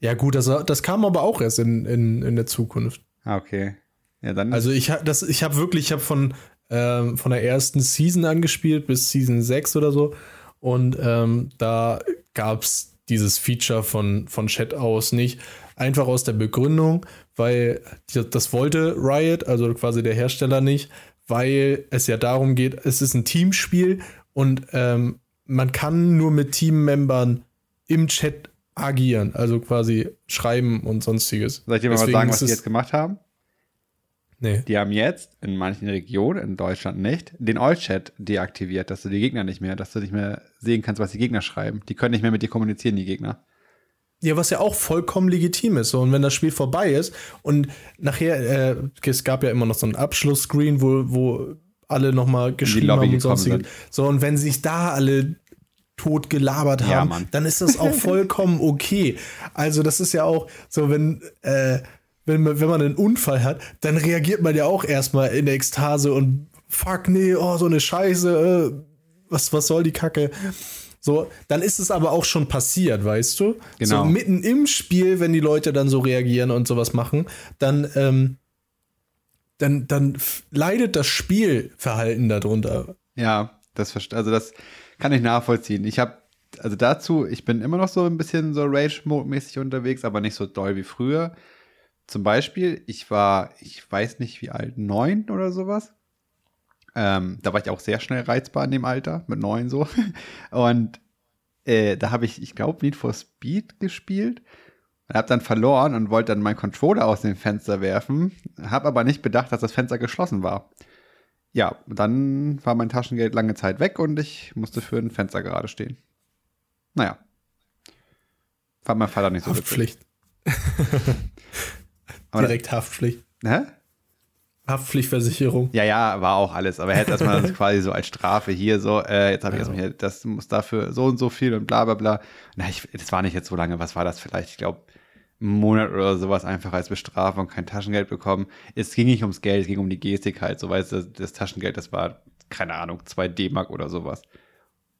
Ja, gut, das, das kam aber auch erst in, in, in der Zukunft. Ah, okay. Ja, dann. Also ich habe das, ich habe wirklich, ich habe von, ähm, von der ersten Season angespielt bis Season 6 oder so. Und ähm, da gab es dieses Feature von, von Chat aus nicht. Einfach aus der Begründung, weil das wollte Riot, also quasi der Hersteller nicht, weil es ja darum geht, es ist ein Teamspiel und ähm, man kann nur mit Teammembern im Chat agieren, also quasi schreiben und sonstiges. Soll ich dir mal sagen, was die jetzt gemacht haben? Nee. Die haben jetzt in manchen Regionen, in Deutschland nicht, den All-Chat deaktiviert, dass du die Gegner nicht mehr, dass du nicht mehr sehen kannst, was die Gegner schreiben. Die können nicht mehr mit dir kommunizieren, die Gegner. Ja, was ja auch vollkommen legitim ist. So, und wenn das Spiel vorbei ist und nachher, äh, es gab ja immer noch so einen Abschlussscreen, wo, wo alle nochmal geschrieben haben und sonstiges. So, und wenn sich da alle tot gelabert haben, ja, dann ist das auch vollkommen okay. Also, das ist ja auch so, wenn, äh, wenn man, wenn man einen Unfall hat, dann reagiert man ja auch erstmal in der Ekstase und fuck, nee, oh, so eine Scheiße, äh, was, was soll die Kacke? So, dann ist es aber auch schon passiert, weißt du? Genau. So mitten im Spiel, wenn die Leute dann so reagieren und sowas machen, dann, ähm, dann, dann leidet das Spielverhalten darunter. Ja, das also das kann ich nachvollziehen. Ich habe also dazu, ich bin immer noch so ein bisschen so Rage-Mode-mäßig unterwegs, aber nicht so doll wie früher. Zum Beispiel, ich war, ich weiß nicht wie alt, neun oder sowas. Ähm, da war ich auch sehr schnell reizbar in dem Alter, mit neun so. Und äh, da habe ich, ich glaube, Need for Speed gespielt. Und habe dann verloren und wollte dann meinen Controller aus dem Fenster werfen. Habe aber nicht bedacht, dass das Fenster geschlossen war. Ja, dann war mein Taschengeld lange Zeit weg und ich musste für ein Fenster gerade stehen. Naja. War mein Vater nicht so Haftpflicht. Direkt Haftpflicht. Hä? Haftpflichtversicherung. Ja, ja, war auch alles. Aber er hätte erstmal quasi so als Strafe hier so, äh, jetzt habe ich ja. erstmal hier, das muss dafür so und so viel und bla bla bla. Na, ich, das war nicht jetzt so lange, was war das vielleicht? Ich glaube, einen Monat oder sowas einfach als Bestrafung kein Taschengeld bekommen. Es ging nicht ums Geld, es ging um die Gestik halt. So weißt du, das Taschengeld, das war, keine Ahnung, zwei D-Mark oder sowas.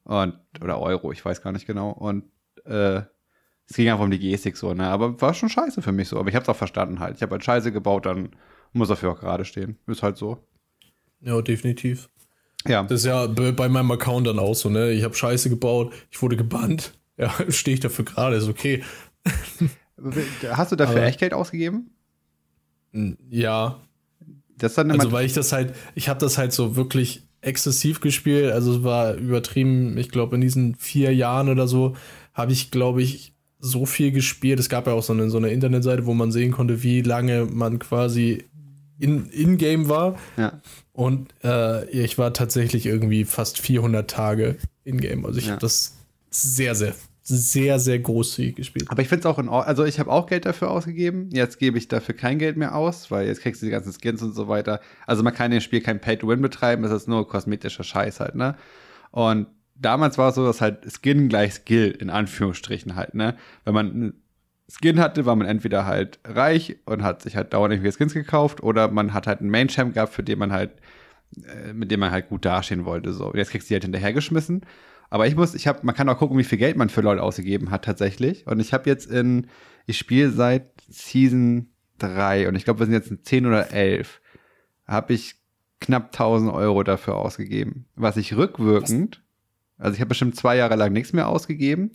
Und, oder Euro, ich weiß gar nicht genau. Und äh, es ging einfach um die Gestik so, ne? Aber war schon scheiße für mich so. Aber ich hab's auch verstanden halt. Ich habe halt Scheiße gebaut, dann muss dafür auch gerade stehen. Ist halt so. Ja, definitiv. Ja. Das ist ja bei meinem Account dann auch so, ne? Ich habe Scheiße gebaut, ich wurde gebannt. Ja, stehe ich dafür gerade, ist okay. Hast du dafür Aber, Echtgeld ausgegeben? Ja. Das dann also, weil ich das halt, ich habe das halt so wirklich exzessiv gespielt. Also, es war übertrieben. Ich glaube, in diesen vier Jahren oder so habe ich, glaube ich, so viel gespielt. Es gab ja auch so eine, so eine Internetseite, wo man sehen konnte, wie lange man quasi in, in-game war. Ja. Und äh, ich war tatsächlich irgendwie fast 400 Tage in-game. Also ich ja. habe das sehr, sehr, sehr, sehr großzügig gespielt. Aber ich finde es auch in Ordnung. Also ich habe auch Geld dafür ausgegeben. Jetzt gebe ich dafür kein Geld mehr aus, weil jetzt kriegst du die ganzen Skins und so weiter. Also man kann im Spiel kein Pay-to-Win betreiben. Es ist nur kosmetischer Scheiß halt, ne? Und damals war es so, dass halt Skin gleich Skill in Anführungsstrichen halt, ne? Wenn man Skin hatte, war man entweder halt reich und hat sich halt dauernd irgendwelche Skins gekauft oder man hat halt einen Main Champ gehabt, für den man halt, äh, mit dem man halt gut dastehen wollte, so. Und jetzt kriegst du die halt hinterhergeschmissen. Aber ich muss, ich habe, man kann auch gucken, wie viel Geld man für LoL ausgegeben hat tatsächlich. Und ich habe jetzt in, ich spiele seit Season 3 und ich glaube, wir sind jetzt in 10 oder 11, habe ich knapp 1000 Euro dafür ausgegeben. Was ich rückwirkend, also ich habe bestimmt zwei Jahre lang nichts mehr ausgegeben.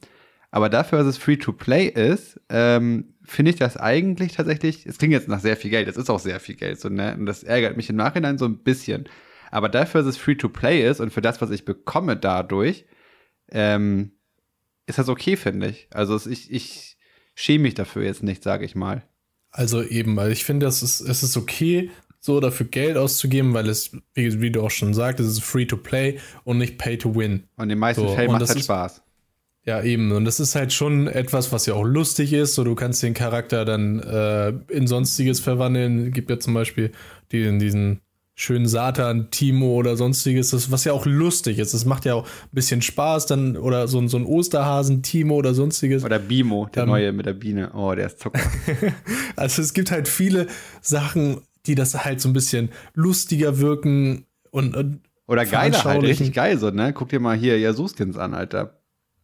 Aber dafür, dass es Free-to-Play ist, ähm, finde ich das eigentlich tatsächlich, es klingt jetzt nach sehr viel Geld, es ist auch sehr viel Geld, so, ne? Und das ärgert mich im Nachhinein so ein bisschen. Aber dafür, dass es Free-to-Play ist und für das, was ich bekomme dadurch, ähm, ist das okay, finde ich. Also ich, ich schäme mich dafür jetzt nicht, sage ich mal. Also eben, weil ich finde, es ist, es ist okay, so dafür Geld auszugeben, weil es, wie, wie du auch schon sagst, es ist free to play und nicht pay to win. Und in den meisten so, Fällen macht es halt Spaß. Ja, eben. Und das ist halt schon etwas, was ja auch lustig ist. So, du kannst den Charakter dann äh, in Sonstiges verwandeln. Gibt ja zum Beispiel die, in diesen schönen Satan, Timo oder sonstiges, das, was ja auch lustig ist. Das macht ja auch ein bisschen Spaß, dann, oder so, so ein Osterhasen, Timo oder sonstiges. Oder Bimo, der ähm, neue mit der Biene. Oh, der ist Zucker. also es gibt halt viele Sachen, die das halt so ein bisschen lustiger wirken und, und oder geiler halt, richtig geil so, ne? Guck dir mal hier Jasuskins an, Alter.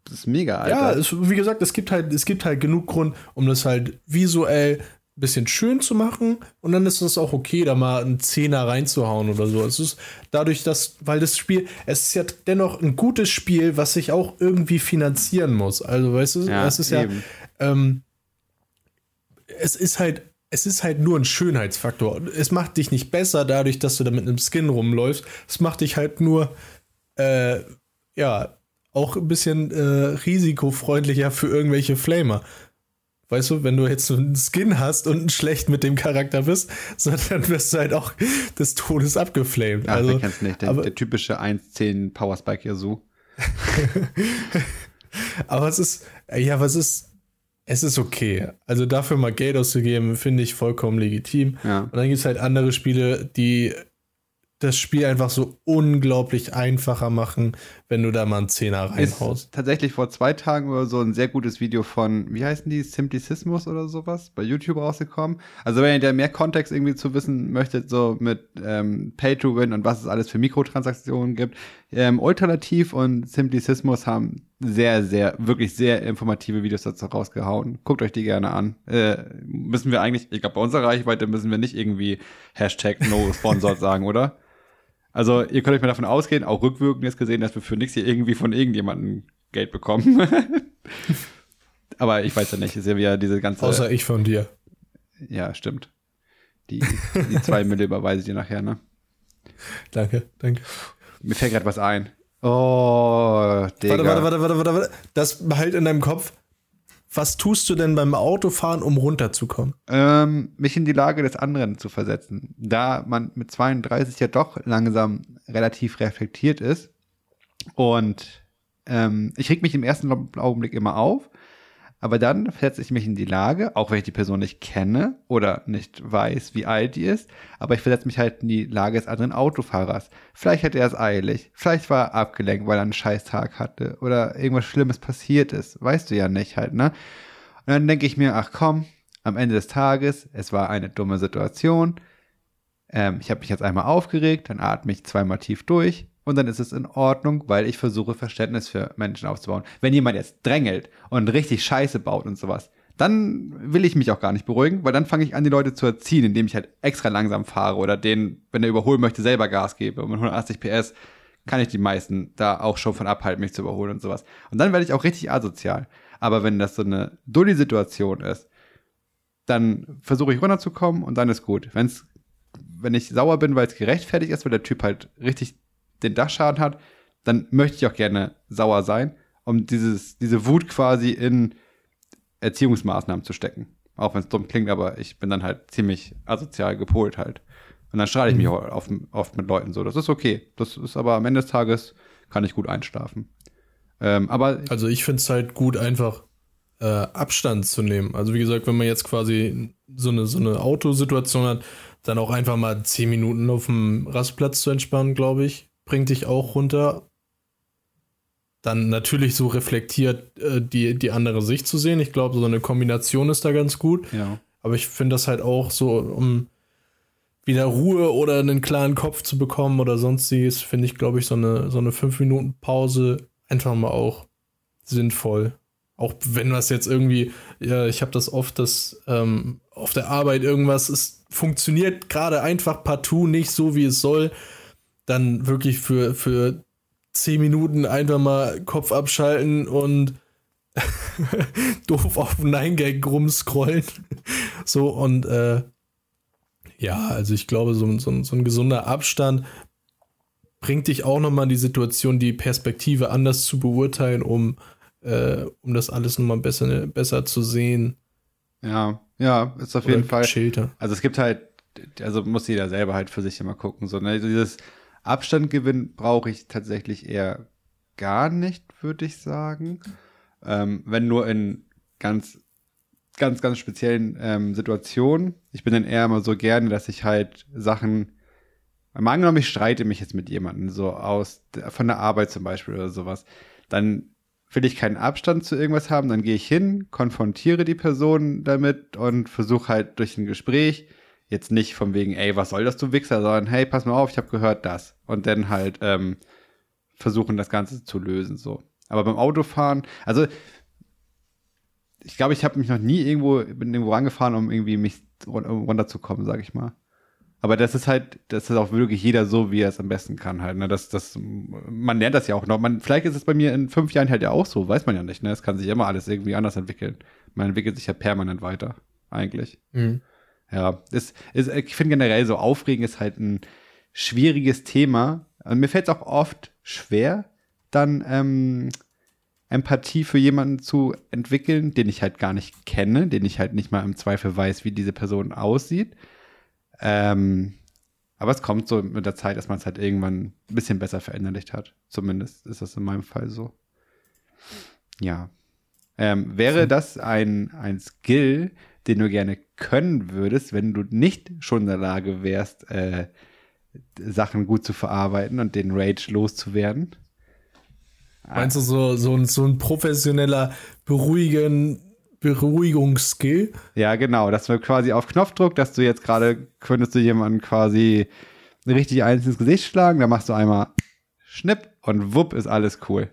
Das ist mega, Alter. Ja, es, wie gesagt, es gibt halt, es gibt halt genug Grund, um das halt visuell bisschen schön zu machen und dann ist es auch okay, da mal einen Zehner reinzuhauen oder so. Es ist dadurch, dass, weil das Spiel, es ist ja dennoch ein gutes Spiel, was sich auch irgendwie finanzieren muss. Also, weißt du, ja, es ist eben. ja, ähm, es ist halt es ist halt nur ein Schönheitsfaktor. Es macht dich nicht besser dadurch, dass du da mit einem Skin rumläufst. Es macht dich halt nur, äh, ja, auch ein bisschen äh, risikofreundlicher für irgendwelche Flamer. Weißt du, wenn du jetzt so einen Skin hast und schlecht mit dem Charakter bist, so, dann wirst du halt auch des Todes abgeflamed. Ach, also, kennst nicht. Der, aber, der typische 1.10 Powerspike Yasuo. aber es ist, ja, was ist, es ist okay. Also dafür mal Geld auszugeben, finde ich vollkommen legitim. Ja. Und dann gibt es halt andere Spiele, die das Spiel einfach so unglaublich einfacher machen, wenn du da mal einen Zehner reinhaust. Ist tatsächlich vor zwei Tagen oder so ein sehr gutes Video von, wie heißen die, Simplicismus oder sowas, bei YouTube rausgekommen. Also wenn ihr da mehr Kontext irgendwie zu wissen möchtet, so mit ähm, Pay to Win und was es alles für Mikrotransaktionen gibt, ähm, Alternativ und Simplicismus haben sehr, sehr, wirklich sehr informative Videos dazu rausgehauen. Guckt euch die gerne an. Äh, müssen wir eigentlich, ich glaube, bei unserer Reichweite müssen wir nicht irgendwie Hashtag No Sponsored sagen, oder? Also ihr könnt euch mal davon ausgehen, auch rückwirkend jetzt gesehen, dass wir für nichts hier irgendwie von irgendjemandem Geld bekommen. Aber ich weiß ja nicht, ist ja wieder diese ganze. Außer ich von dir. Ja, stimmt. Die, die zwei Mille überweise ich dir nachher, ne? Danke, danke. Mir fällt gerade was ein. Oh, Digga. Warte, warte, warte, warte, warte. Das behalt in deinem Kopf. Was tust du denn beim Autofahren, um runterzukommen? Ähm, mich in die Lage des anderen zu versetzen. Da man mit 32 ja doch langsam relativ reflektiert ist. Und ähm, ich reg mich im ersten Augenblick immer auf. Aber dann versetze ich mich in die Lage, auch wenn ich die Person nicht kenne oder nicht weiß, wie alt die ist, aber ich versetze mich halt in die Lage des anderen Autofahrers. Vielleicht hat er es eilig, vielleicht war er abgelenkt, weil er einen Scheißtag hatte oder irgendwas Schlimmes passiert ist. Weißt du ja nicht halt, ne? Und dann denke ich mir, ach komm, am Ende des Tages, es war eine dumme Situation. Ähm, ich habe mich jetzt einmal aufgeregt, dann atme ich zweimal tief durch und dann ist es in Ordnung, weil ich versuche, Verständnis für Menschen aufzubauen. Wenn jemand jetzt drängelt und richtig Scheiße baut und sowas, dann will ich mich auch gar nicht beruhigen, weil dann fange ich an, die Leute zu erziehen, indem ich halt extra langsam fahre oder den, wenn er überholen möchte, selber Gas gebe. Und mit 180 PS kann ich die meisten da auch schon von abhalten, mich zu überholen und sowas. Und dann werde ich auch richtig asozial. Aber wenn das so eine Dulli-Situation ist, dann versuche ich runterzukommen und dann ist gut. Wenn's, wenn ich sauer bin, weil es gerechtfertigt ist, weil der Typ halt richtig den Dachschaden hat, dann möchte ich auch gerne sauer sein, um dieses, diese Wut quasi in Erziehungsmaßnahmen zu stecken. Auch wenn es dumm klingt, aber ich bin dann halt ziemlich asozial gepolt halt. Und dann strahle ich mich mhm. oft, oft mit Leuten so. Das ist okay. Das ist aber am Ende des Tages kann ich gut einschlafen. Ähm, aber also ich finde es halt gut, einfach äh, Abstand zu nehmen. Also wie gesagt, wenn man jetzt quasi so eine, so eine Autosituation hat, dann auch einfach mal zehn Minuten auf dem Rastplatz zu entspannen, glaube ich bringt dich auch runter. Dann natürlich so reflektiert äh, die, die andere Sicht zu sehen. Ich glaube, so eine Kombination ist da ganz gut. Ja. Aber ich finde das halt auch so, um wieder Ruhe oder einen klaren Kopf zu bekommen oder sonstiges, finde ich, glaube ich, so eine, so eine 5-Minuten-Pause einfach mal auch sinnvoll. Auch wenn das jetzt irgendwie, ja, ich habe das oft, dass ähm, auf der Arbeit irgendwas ist, funktioniert gerade einfach partout nicht so, wie es soll dann wirklich für, für zehn Minuten einfach mal Kopf abschalten und doof auf Nein-Gag rumscrollen. so und äh, ja, also ich glaube, so, so, so ein gesunder Abstand bringt dich auch nochmal in die Situation, die Perspektive anders zu beurteilen, um, äh, um das alles nochmal besser, besser zu sehen. Ja, ja, ist auf Oder jeden Fall. Chillter. Also es gibt halt, also muss jeder selber halt für sich immer gucken. So, ne? Dieses, Abstand gewinnen brauche ich tatsächlich eher gar nicht, würde ich sagen. Ähm, wenn nur in ganz, ganz, ganz speziellen ähm, Situationen. Ich bin dann eher immer so gerne, dass ich halt Sachen Mal angenommen, ich streite mich jetzt mit jemandem, so aus, von der Arbeit zum Beispiel oder sowas. Dann will ich keinen Abstand zu irgendwas haben, dann gehe ich hin, konfrontiere die Person damit und versuche halt durch ein Gespräch, jetzt nicht von wegen, ey, was soll das, du Wichser, sondern hey, pass mal auf, ich habe gehört das. Und dann halt ähm, versuchen, das Ganze zu lösen, so. Aber beim Autofahren, also ich glaube, ich habe mich noch nie irgendwo, bin irgendwo rangefahren, um irgendwie mich runterzukommen, sag ich mal. Aber das ist halt, das ist auch wirklich jeder so, wie er es am besten kann halt. Ne? Das, das, man lernt das ja auch noch. Man, vielleicht ist es bei mir in fünf Jahren halt ja auch so, weiß man ja nicht. Ne? Es kann sich immer alles irgendwie anders entwickeln. Man entwickelt sich ja permanent weiter, eigentlich. Mhm. Ja, ist, ist, ich finde generell so aufregend ist halt ein schwieriges Thema. Und mir fällt es auch oft schwer, dann ähm, Empathie für jemanden zu entwickeln, den ich halt gar nicht kenne, den ich halt nicht mal im Zweifel weiß, wie diese Person aussieht. Ähm, aber es kommt so mit der Zeit, dass man es halt irgendwann ein bisschen besser verinnerlicht hat. Zumindest ist das in meinem Fall so. Ja. Ähm, wäre das ein, ein Skill, den du gerne können würdest, wenn du nicht schon in der Lage wärst, äh, Sachen gut zu verarbeiten und den Rage loszuwerden? Meinst du so, so, ein, so ein professioneller Beruhigen, Beruhigungsskill? Ja, genau. Dass du quasi auf Knopfdruck, dass du jetzt gerade könntest du jemanden quasi richtig eins ins Gesicht schlagen, dann machst du einmal Schnipp und wupp ist alles cool.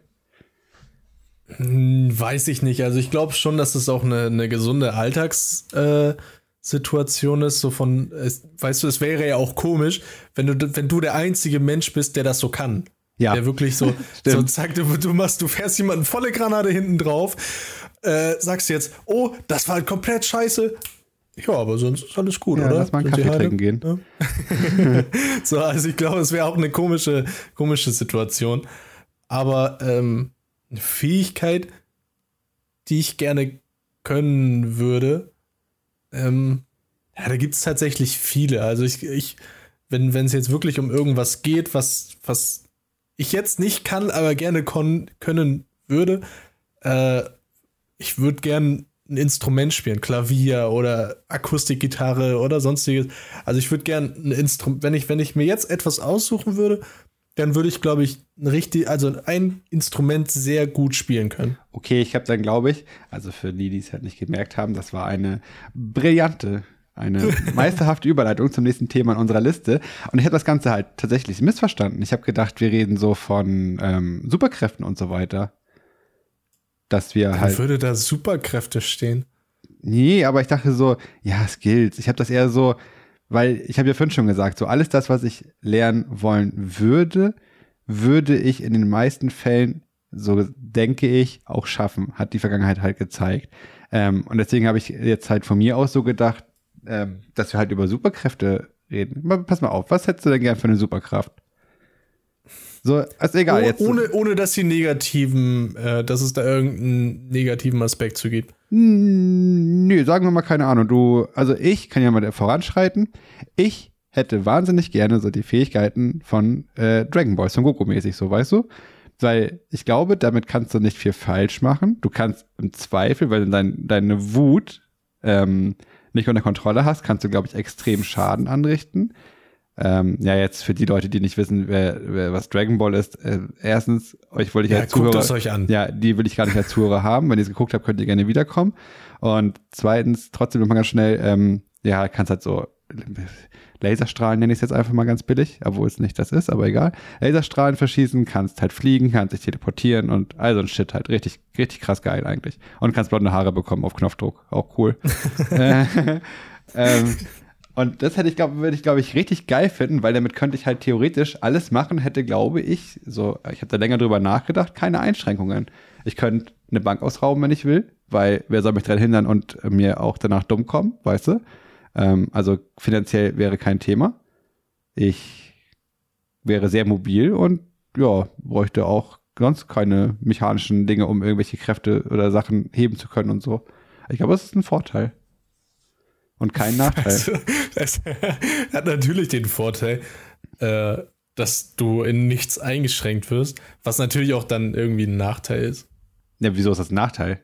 Hm, weiß ich nicht. Also ich glaube schon, dass es auch eine, eine gesunde Alltagssituation äh, ist. So von, weißt du, es wäre ja auch komisch, wenn du, wenn du der einzige Mensch bist, der das so kann. Ja. Der wirklich so, so du, du machst, du fährst jemanden volle Granate hinten drauf, äh, sagst jetzt, oh, das war komplett scheiße. Ja, aber sonst ist alles gut, ja, oder? Lass mal einen Kaffee trinken gehen. Ja. so, also ich glaube, es wäre auch eine komische, komische Situation. Aber ähm, eine Fähigkeit, die ich gerne können würde, ähm, ja, da gibt es tatsächlich viele. Also ich, ich wenn es jetzt wirklich um irgendwas geht, was, was ich jetzt nicht kann, aber gerne können würde, äh, ich würde gern ein Instrument spielen, Klavier oder Akustikgitarre oder sonstiges. Also ich würde gern ein Instrument, wenn ich, wenn ich mir jetzt etwas aussuchen würde, dann würde ich, glaube ich, ein richtig, also ein Instrument sehr gut spielen können. Okay, ich habe dann, glaube ich, also für die, die es halt nicht gemerkt haben, das war eine brillante eine meisterhafte Überleitung zum nächsten Thema in unserer Liste. Und ich habe das Ganze halt tatsächlich missverstanden. Ich habe gedacht, wir reden so von ähm, Superkräften und so weiter. Dass wir Dann halt. würde da Superkräfte stehen? Nee, aber ich dachte so, ja, Skills. Ich habe das eher so, weil ich habe ja vorhin schon gesagt, so alles das, was ich lernen wollen würde, würde ich in den meisten Fällen, so denke ich, auch schaffen. Hat die Vergangenheit halt gezeigt. Ähm, und deswegen habe ich jetzt halt von mir aus so gedacht, ähm, dass wir halt über Superkräfte reden. Pass mal auf, was hättest du denn gern für eine Superkraft? So, ist egal. Oh, jetzt. Ohne, ohne dass sie negativen, äh, dass es da irgendeinen negativen Aspekt zu gibt. Nö, sagen wir mal keine Ahnung. Du, also ich kann ja mal voranschreiten. Ich hätte wahnsinnig gerne so die Fähigkeiten von äh, Dragon Ball, Son Goku mäßig, so weißt du? Weil ich glaube, damit kannst du nicht viel falsch machen. Du kannst im Zweifel, weil du dein, deine Wut ähm, nicht unter Kontrolle hast, kannst du, glaube ich, extrem Schaden anrichten. Ähm, ja, jetzt für die Leute, die nicht wissen, wer, wer was Dragon Ball ist, äh, erstens, euch wollte ich ja, als Zuhörer. Es euch an. Ja, die will ich gar nicht als Zuhörer haben. Wenn ihr es geguckt habt, könnt ihr gerne wiederkommen. Und zweitens, trotzdem nochmal ganz schnell, ähm, ja, kannst halt so Laserstrahlen nenne ich es jetzt einfach mal ganz billig, obwohl es nicht das ist, aber egal. Laserstrahlen verschießen, kannst halt fliegen, kannst dich teleportieren und all so ein Shit halt. Richtig, richtig krass geil eigentlich. Und kannst blonde Haare bekommen auf Knopfdruck. Auch cool. äh, ähm, und das hätte ich, glaube würde ich, glaube ich, richtig geil finden, weil damit könnte ich halt theoretisch alles machen, hätte, glaube ich, so, ich habe da länger drüber nachgedacht, keine Einschränkungen. Ich könnte eine Bank ausrauben, wenn ich will, weil wer soll mich daran hindern und mir auch danach dumm kommen, weißt du? Ähm, also finanziell wäre kein Thema. Ich wäre sehr mobil und ja, bräuchte auch sonst keine mechanischen Dinge, um irgendwelche Kräfte oder Sachen heben zu können und so. Ich glaube, das ist ein Vorteil. Und kein Nachteil. Also, es hat natürlich den Vorteil, äh, dass du in nichts eingeschränkt wirst, was natürlich auch dann irgendwie ein Nachteil ist. Ja, wieso ist das ein Nachteil?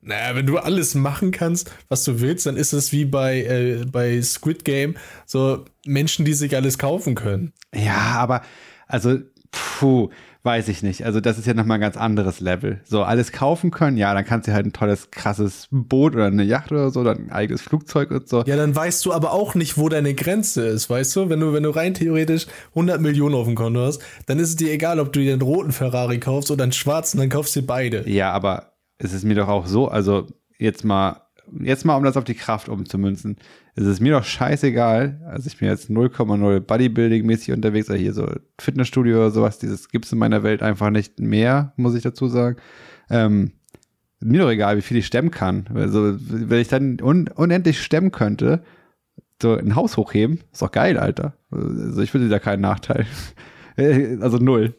Naja, wenn du alles machen kannst, was du willst, dann ist es wie bei, äh, bei Squid Game, so Menschen, die sich alles kaufen können. Ja, aber also, puh, weiß ich nicht. Also das ist ja nochmal ein ganz anderes Level. So, alles kaufen können, ja, dann kannst du halt ein tolles, krasses Boot oder eine Yacht oder so, dann ein eigenes Flugzeug und so. Ja, dann weißt du aber auch nicht, wo deine Grenze ist, weißt du? Wenn du, wenn du rein theoretisch 100 Millionen auf dem Konto hast, dann ist es dir egal, ob du dir einen roten Ferrari kaufst oder einen schwarzen, dann kaufst du dir beide. Ja, aber es ist mir doch auch so, also jetzt mal, jetzt mal, um das auf die Kraft umzumünzen es ist mir doch scheißegal. Also ich bin jetzt 0,0 Bodybuilding-mäßig unterwegs, oder hier so Fitnessstudio oder sowas, dieses gibt es in meiner Welt einfach nicht mehr, muss ich dazu sagen. Ähm, mir doch egal, wie viel ich stemmen kann. Also, wenn ich dann un unendlich stemmen könnte, so ein Haus hochheben, ist doch geil, Alter. Also ich würde da keinen Nachteil. also null.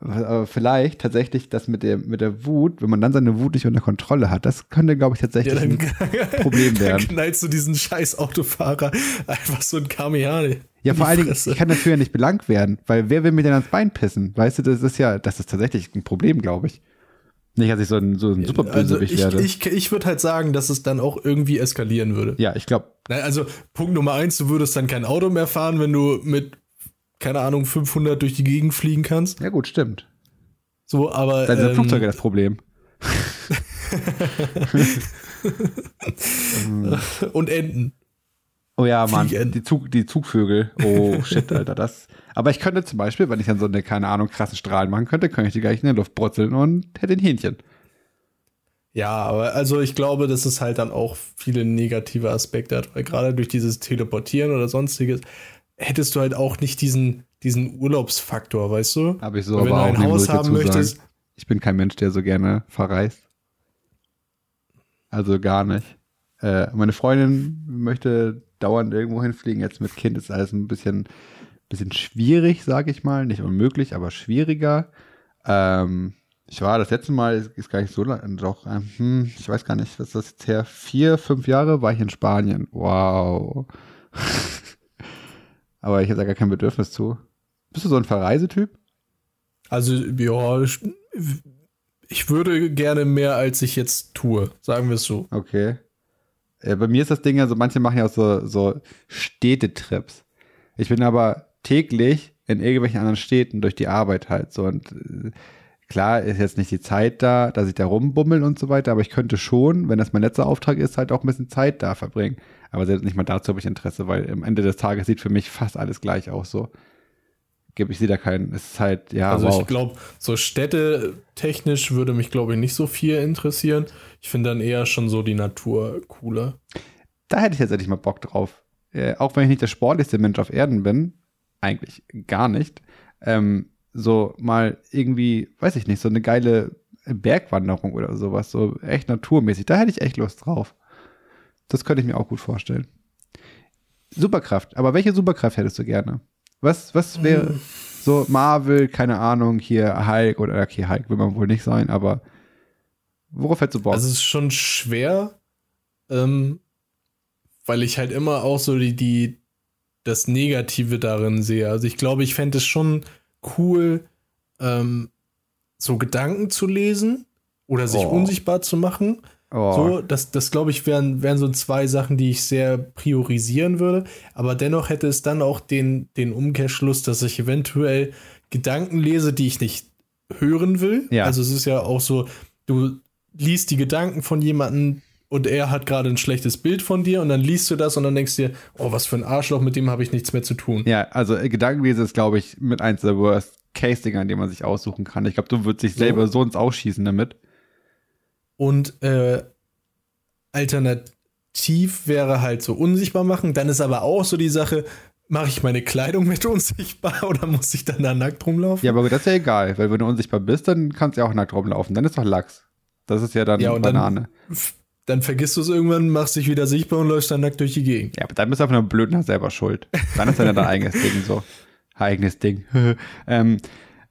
Aber vielleicht tatsächlich das mit der, mit der Wut, wenn man dann seine Wut nicht unter Kontrolle hat, das könnte, glaube ich, tatsächlich ja, dann, ein Problem werden. Dann knallst du diesen scheiß Autofahrer einfach so ein Kamehameha. Ja, vor allen Dingen, ich kann dafür ja nicht belangt werden, weil wer will mir denn ans Bein pissen? Weißt du, das ist ja, das ist tatsächlich ein Problem, glaube ich. Nicht, dass ich so ein, so ein super also ich, werde. Ich, ich würde halt sagen, dass es dann auch irgendwie eskalieren würde. Ja, ich glaube. Also, Punkt Nummer eins, du würdest dann kein Auto mehr fahren, wenn du mit keine Ahnung, 500 durch die Gegend fliegen kannst. Ja, gut, stimmt. So, aber. Dann sind ähm, Flugzeuge das Problem. Und Enten. Oh ja, Mann, die, Zug, die Zugvögel. Oh shit, Alter, das. Aber ich könnte zum Beispiel, wenn ich dann so eine, keine Ahnung, krassen Strahlen machen könnte, könnte ich die gleich in der Luft brutzeln und hätte ein Hähnchen. Ja, aber also ich glaube, dass es halt dann auch viele negative Aspekte hat, weil gerade durch dieses Teleportieren oder sonstiges hättest du halt auch nicht diesen, diesen Urlaubsfaktor, weißt du? Habe ich so, aber wenn du ein Haus haben möchtest. Sagen. Ich bin kein Mensch, der so gerne verreist. Also gar nicht. Äh, meine Freundin möchte dauernd irgendwo hinfliegen. Jetzt mit Kind ist alles ein bisschen, bisschen schwierig, sag ich mal. Nicht unmöglich, aber schwieriger. Ähm, ich war das letzte Mal, ist, ist gar nicht so lange, doch, ähm, hm, ich weiß gar nicht, was ist das jetzt her? Vier, fünf Jahre war ich in Spanien. Wow. aber ich habe da gar kein Bedürfnis zu. Bist du so ein Verreisetyp? Also, ja, ich würde gerne mehr, als ich jetzt tue, sagen wir es so. Okay. Ja, bei mir ist das Ding, also manche machen ja auch so, so Städtetrips. Ich bin aber täglich in irgendwelchen anderen Städten durch die Arbeit halt so und äh, klar ist jetzt nicht die Zeit da, dass ich da rumbummel und so weiter, aber ich könnte schon, wenn das mein letzter Auftrag ist, halt auch ein bisschen Zeit da verbringen. Aber selbst nicht mal dazu habe ich Interesse, weil am Ende des Tages sieht für mich fast alles gleich aus so. Ich sehe da keinen, es ist halt, ja. Also wow. ich glaube, so städtetechnisch würde mich, glaube ich, nicht so viel interessieren. Ich finde dann eher schon so die Natur cooler. Da hätte ich jetzt endlich mal Bock drauf. Äh, auch wenn ich nicht der sportlichste Mensch auf Erden bin, eigentlich gar nicht. Ähm, so mal irgendwie, weiß ich nicht, so eine geile Bergwanderung oder sowas, so echt naturmäßig. Da hätte ich echt Lust drauf. Das könnte ich mir auch gut vorstellen. Superkraft. Aber welche Superkraft hättest du gerne? Was, was wäre hm. so Marvel, keine Ahnung, hier Hulk oder okay, Hulk will man wohl nicht sein, aber worauf hättest du Bock? Also es ist schon schwer, ähm, weil ich halt immer auch so die, die, das Negative darin sehe. Also ich glaube, ich fände es schon cool, ähm, so Gedanken zu lesen oder sich oh. unsichtbar zu machen. Oh. So, das, das glaube ich, wären, wären so zwei Sachen, die ich sehr priorisieren würde. Aber dennoch hätte es dann auch den, den Umkehrschluss, dass ich eventuell Gedanken lese, die ich nicht hören will. Ja. Also es ist ja auch so, du liest die Gedanken von jemandem und er hat gerade ein schlechtes Bild von dir und dann liest du das und dann denkst du dir, oh, was für ein Arschloch, mit dem habe ich nichts mehr zu tun. Ja, also äh, Gedankenlese ist, glaube ich, mit eins der worst Case-Dinger, an dem man sich aussuchen kann. Ich glaube, du würdest dich selber so, so ins Ausschießen damit. Und äh, alternativ wäre halt so unsichtbar machen. Dann ist aber auch so die Sache, mache ich meine Kleidung mit unsichtbar oder muss ich dann da nackt rumlaufen? Ja, aber das ist ja egal, weil wenn du unsichtbar bist, dann kannst du ja auch nackt rumlaufen. Dann ist doch Lachs. Das ist ja dann ja, Banane. Dann, dann vergisst du es irgendwann, machst dich wieder sichtbar und läufst dann nackt durch die Gegend. Ja, aber dann bist du auf einer blöden selber schuld. Dann ist dann ja dein eigenes Ding so. Eigenes Ding. ähm,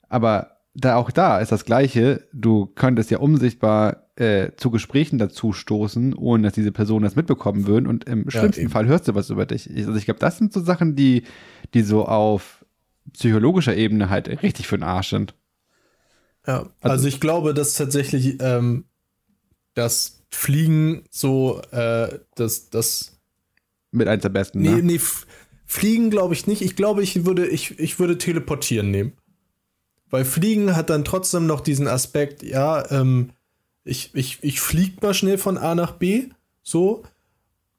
aber da auch da ist das Gleiche. Du könntest ja unsichtbar äh, zu Gesprächen dazu stoßen, ohne dass diese Personen das mitbekommen würden. Und im schlimmsten ja, Fall hörst du was über dich. Ich, also ich glaube, das sind so Sachen, die, die so auf psychologischer Ebene halt richtig für den Arsch sind. Ja, also, also ich glaube, dass tatsächlich ähm, dass Fliegen so, äh, das, das. Mit eins der besten, Nee, ne? nee, Fliegen glaube ich nicht. Ich glaube, ich würde, ich, ich würde teleportieren nehmen. Weil Fliegen hat dann trotzdem noch diesen Aspekt, ja, ähm, ich, ich, ich flieg mal schnell von A nach B, so.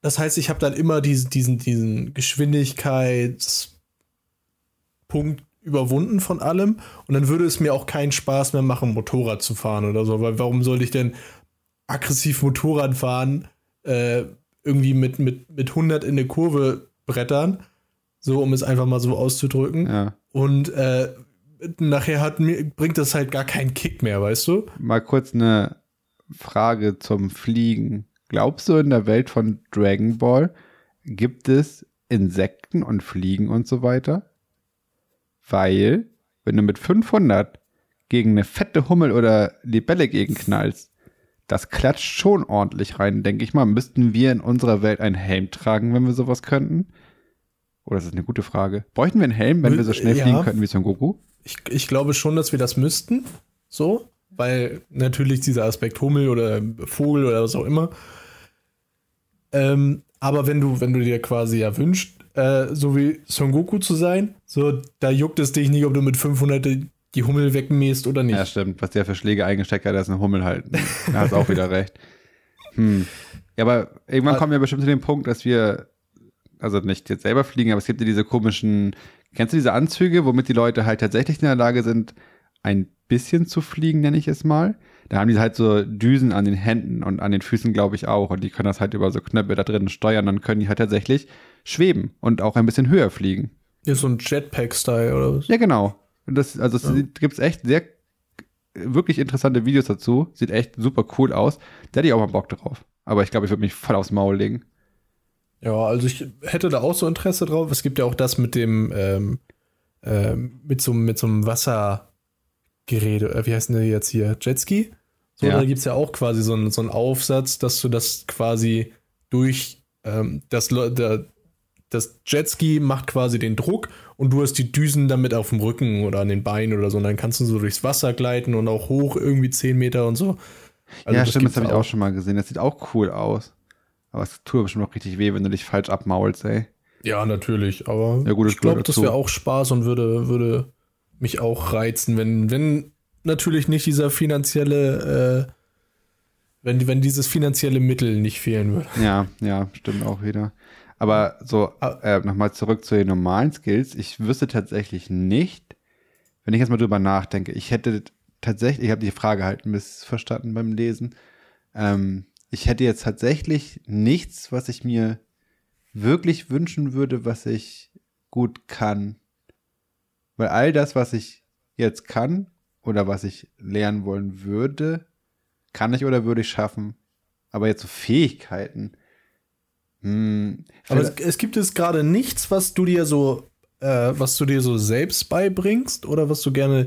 Das heißt, ich habe dann immer diesen, diesen, diesen Geschwindigkeitspunkt überwunden von allem und dann würde es mir auch keinen Spaß mehr machen, Motorrad zu fahren oder so, weil warum sollte ich denn aggressiv Motorrad fahren, äh, irgendwie mit, mit, mit 100 in eine Kurve brettern, so um es einfach mal so auszudrücken Ja. und äh, nachher hat mir, bringt das halt gar keinen Kick mehr, weißt du? Mal kurz eine Frage zum Fliegen. Glaubst du, in der Welt von Dragon Ball gibt es Insekten und Fliegen und so weiter? Weil, wenn du mit 500 gegen eine fette Hummel oder Libelle gegenknallst, das klatscht schon ordentlich rein, denke ich mal. Müssten wir in unserer Welt einen Helm tragen, wenn wir sowas könnten? Oder das ist eine gute Frage. Bräuchten wir einen Helm, wenn wir so schnell Ja. fliegen könnten wie Son Goku? Ich, ich glaube schon, dass wir das müssten, so, weil natürlich dieser Aspekt Hummel oder Vogel oder was auch immer. Ähm, aber wenn du, wenn du dir quasi ja wünschst, äh, so wie Son Goku zu sein, so, da juckt es dich nicht, ob du mit 500 die- Hummel wegmähst oder nicht. Ja, stimmt. Was der für Schläge eingesteckt hat, ist ein Hummel halten. Da hast auch wieder recht. Hm. Ja, aber irgendwann Ah. kommen wir bestimmt zu dem Punkt, dass wir, also nicht jetzt selber fliegen, aber es gibt ja diese komischen, kennst du diese Anzüge, womit die Leute halt tatsächlich in der Lage sind, ein bisschen zu fliegen, nenne ich es mal. Da haben die halt so Düsen an den Händen und an den Füßen, glaube ich, auch. Und die können das halt über so Knöpfe da drin steuern. Dann können die halt tatsächlich schweben und auch ein bisschen höher fliegen. Ist so ein Jetpack-Style oder was? Ja, genau. Und das, also es Ja. gibt es echt sehr wirklich interessante Videos dazu. Sieht echt super cool aus. Da hätte ich auch mal Bock drauf. Aber ich glaube, ich würde mich voll aufs Maul legen. Ja, also ich hätte da auch so Interesse drauf. Es gibt ja auch das mit dem, ähm, ähm, mit so, mit so einem Wassergerät, äh, wie heißt denn der jetzt hier? Jetski? So, Ja. da gibt es ja auch quasi so einen, so einen Aufsatz, dass du das quasi durch ähm, das, der, das Jetski macht quasi den Druck und du hast die Düsen damit auf dem Rücken oder an den Beinen oder so. Und dann kannst du so durchs Wasser gleiten und auch hoch irgendwie 10 Meter und so. Also ja, das stimmt, das habe ich auch schon mal gesehen. Das sieht auch cool aus. Aber es tut bestimmt auch richtig weh, wenn du dich falsch abmaulst, ey. Ja, natürlich, aber Ja, gut, ich glaube, das wäre auch Spaß und würde, würde mich auch reizen, wenn, wenn natürlich nicht dieser finanzielle, äh, wenn, wenn dieses finanzielle Mittel nicht fehlen würde. Ja, ja, stimmt auch wieder. Aber so, Ah. äh, nochmal zurück zu den normalen Skills. Ich wüsste tatsächlich nicht, wenn ich jetzt mal drüber nachdenke, ich hätte tatsächlich, ich habe die Frage halt missverstanden beim Lesen. Ähm, ich hätte jetzt tatsächlich nichts, was ich mir wirklich wünschen würde, was ich gut kann. Weil all das, was ich jetzt kann oder was ich lernen wollen würde, kann ich oder würde ich schaffen. Aber jetzt so Fähigkeiten. Hm, Aber es, es gibt es gerade nichts, was du dir so, äh, was du dir so selbst beibringst oder was du gerne,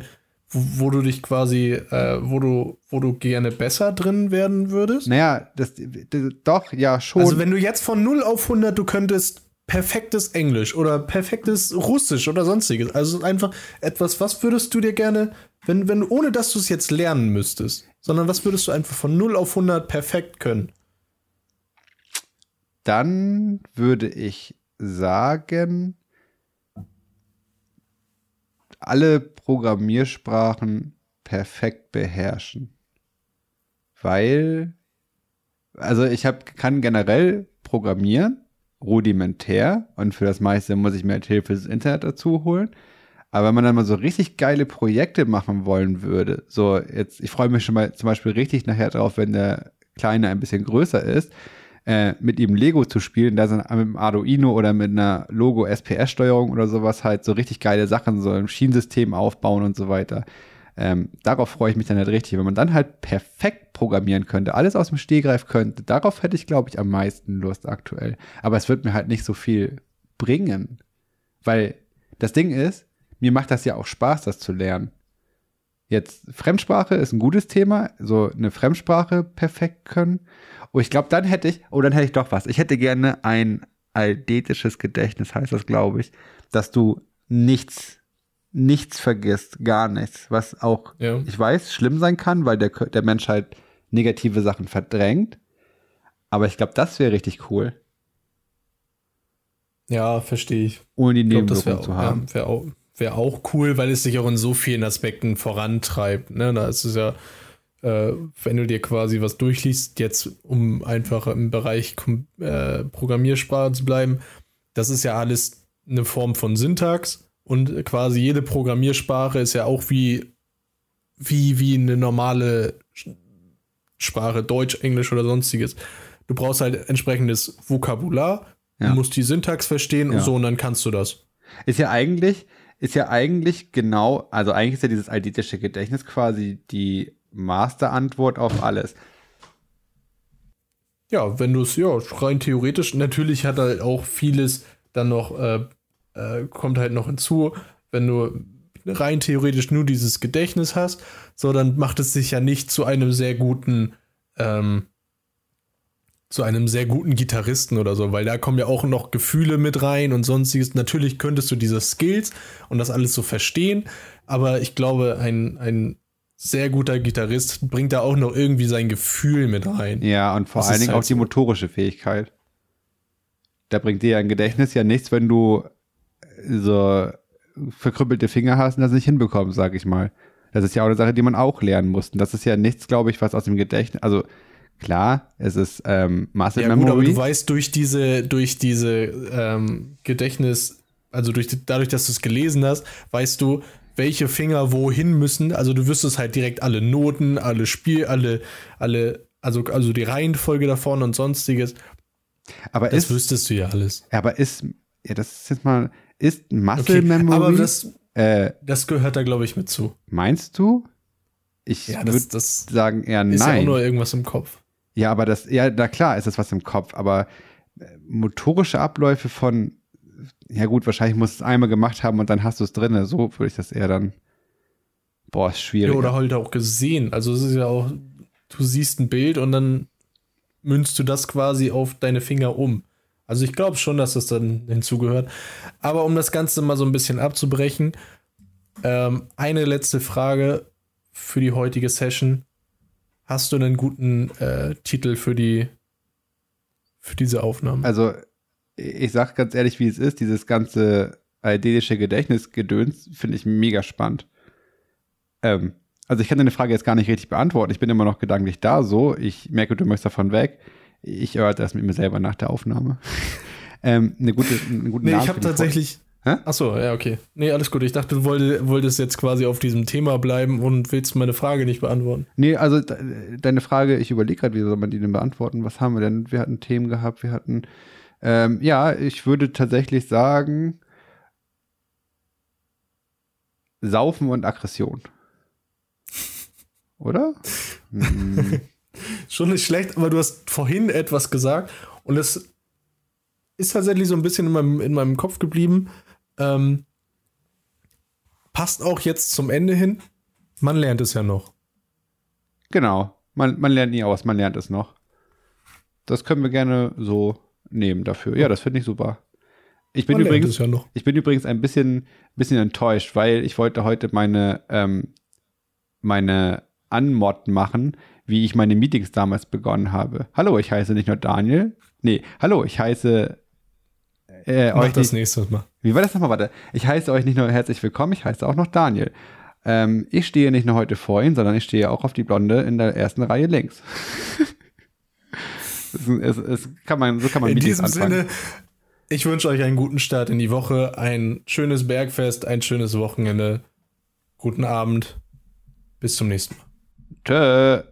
wo, wo du dich quasi, äh, wo du, wo du gerne besser drin werden würdest? naja, das, das, doch, ja, schon. Also wenn du jetzt von 0 auf 100, du könntest perfektes Englisch oder perfektes Russisch oder sonstiges. Also einfach etwas, was würdest du dir gerne, wenn, wenn ohne dass du es jetzt lernen müsstest, sondern was würdest du einfach von 0 auf 100 perfekt können? dann würde ich sagen, alle Programmiersprachen perfekt beherrschen. Weil, also ich hab, kann generell programmieren, rudimentär, und für das meiste muss ich mir halt Hilfe des Internet dazu holen. Aber wenn man dann mal so richtig geile Projekte machen wollen würde, so jetzt, ich freue mich schon mal zum Beispiel richtig nachher drauf, wenn der Kleine ein bisschen größer ist, äh, mit ihm Lego zu spielen, da sind mit einem Arduino oder mit einer Logo SPS-Steuerung oder sowas halt so richtig geile Sachen, so ein Schienensystem aufbauen und so weiter. Ähm, darauf freue ich mich dann halt richtig. Wenn man dann halt perfekt programmieren könnte, alles aus dem Stehgreif könnte, darauf hätte ich, glaube ich, am meisten Lust aktuell. Aber es wird mir halt nicht so viel bringen. Weil das Ding ist, mir macht das ja auch Spaß, das zu lernen. Jetzt, Fremdsprache ist ein gutes Thema, so eine Fremdsprache perfekt können. Und ich glaube, dann hätte ich, oh, dann hätte ich doch was. Ich hätte gerne ein aldetisches Gedächtnis, heißt das, glaube ich, dass du nichts, nichts vergisst, gar nichts, was auch, Ja. ich weiß, schlimm sein kann, weil der, der Mensch halt negative Sachen verdrängt. Aber ich glaube, das wäre richtig cool. Ja, verstehe ich. Ohne die Nebenwirkungen zu haben. Ja, wäre auch, wär auch cool, weil es sich auch in so vielen Aspekten vorantreibt. Ne? Da ist es ja, äh, wenn du dir quasi was durchliest, jetzt um einfach im Bereich äh, Programmiersprache zu bleiben, das ist ja alles eine Form von Syntax und quasi jede Programmiersprache ist ja auch wie, wie, wie eine normale Sprache, Deutsch, Englisch oder sonstiges. Du brauchst halt entsprechendes Vokabular, ja. du musst die Syntax verstehen ja. und so und dann kannst du das. Ist ja eigentlich, ist ja eigentlich genau, also eigentlich ist ja dieses eidetische Gedächtnis quasi die Masterantwort auf alles. Ja, wenn du es, ja, rein theoretisch, natürlich hat halt auch vieles dann noch, äh, äh, kommt halt noch hinzu, wenn du rein theoretisch nur dieses Gedächtnis hast, so dann macht es sich ja nicht zu einem sehr guten, ähm, zu einem sehr guten Gitarristen oder so, weil da kommen ja auch noch Gefühle mit rein und sonstiges. Natürlich könntest du diese Skills und das alles so verstehen, aber ich glaube, ein, ein sehr guter Gitarrist bringt da auch noch irgendwie sein Gefühl mit rein. Ja, und vor das allen Dingen halt auch die motorische Fähigkeit. Da bringt dir ein Gedächtnis ja nichts, wenn du so verkrüppelte Finger hast und das nicht hinbekommst, sag ich mal. Das ist ja auch eine Sache, die man auch lernen muss. Und das ist ja nichts, glaube ich, was aus dem Gedächtnis, also klar, es ist ähm, Muscle ja, Memory. Gut, aber du weißt durch diese, durch diese ähm, Gedächtnis, also durch, dadurch, dass du es gelesen hast, weißt du, welche Finger wohin müssen. Also du wüsstest halt direkt alle Noten, alle Spiel, alle, alle, also, also die Reihenfolge davon und sonstiges. Aber das ist, wüsstest du ja alles. Aber ist, ja, das ist jetzt mal, ist Muscle okay, Memory. Aber das, äh, das gehört da, glaube ich, mit zu. Meinst du? Ich ja, würde sagen eher nein. Ist ja auch nur irgendwas im Kopf. Ja, aber das, ja, na klar ist das was im Kopf, aber äh, motorische Abläufe von, ja gut, wahrscheinlich musst du es einmal gemacht haben und dann hast du es drin. So würde ich das eher dann, boah, ist schwierig. Ja, oder halt auch gesehen. Also es ist ja auch, du siehst ein Bild und dann münzt du das quasi auf deine Finger um. Also ich glaube schon, dass das dann hinzugehört. Aber um das Ganze mal so ein bisschen abzubrechen, ähm, eine letzte Frage für die heutige Session. Hast du einen guten äh, Titel für die für diese Aufnahme? Also ich sag ganz ehrlich, wie es ist, dieses ganze eidetische Gedächtnisgedöns finde ich mega spannend. Ähm, also ich kann deine Frage jetzt gar nicht richtig beantworten. Ich bin immer noch gedanklich da so. Ich merke, du möchtest davon weg. Ich erörter das mit mir selber nach der Aufnahme. ähm, eine gute, einen guten nee, Namen ich habe tatsächlich. Hä? Achso, ja, okay. Nee, alles gut. Ich dachte, du wolltest, jetzt quasi auf diesem Thema bleiben und willst meine Frage nicht beantworten. Nee, also deine Frage, ich überlege gerade, wie soll man die denn beantworten? Was haben wir denn? Wir hatten Themen gehabt, wir hatten. Ähm, ja, ich würde tatsächlich sagen, Saufen und Aggression. Oder? hm. Schon nicht schlecht, aber du hast vorhin etwas gesagt und es ist tatsächlich so ein bisschen in meinem, in meinem Kopf geblieben. Ähm, passt auch jetzt zum Ende hin. Man lernt es ja noch. Genau. Man, man lernt nie aus, man lernt es noch. Das können wir gerne so nehmen dafür. Ja, das finde ich super. Ich bin, übrigens, ja ich bin übrigens ein bisschen, bisschen enttäuscht, weil ich wollte heute meine, ähm, meine Anmod machen, wie ich meine Meetings damals begonnen habe. Hallo, ich heiße nicht nur Daniel. Nee, hallo, ich heiße äh, Mach euch das nächste Mal. Wie war das nochmal? Warte. Ich heiße euch nicht nur herzlich willkommen, ich heiße auch noch Daniel. Ähm, ich stehe nicht nur heute vor Ihnen, sondern ich stehe auch auf die Blonde in der ersten Reihe links. es, es, es, kann man, so kann man In diesem anfangen. Sinne, ich wünsche euch einen guten Start in die Woche, ein schönes Bergfest, ein schönes Wochenende. Guten Abend. Bis zum nächsten Mal. Tschö.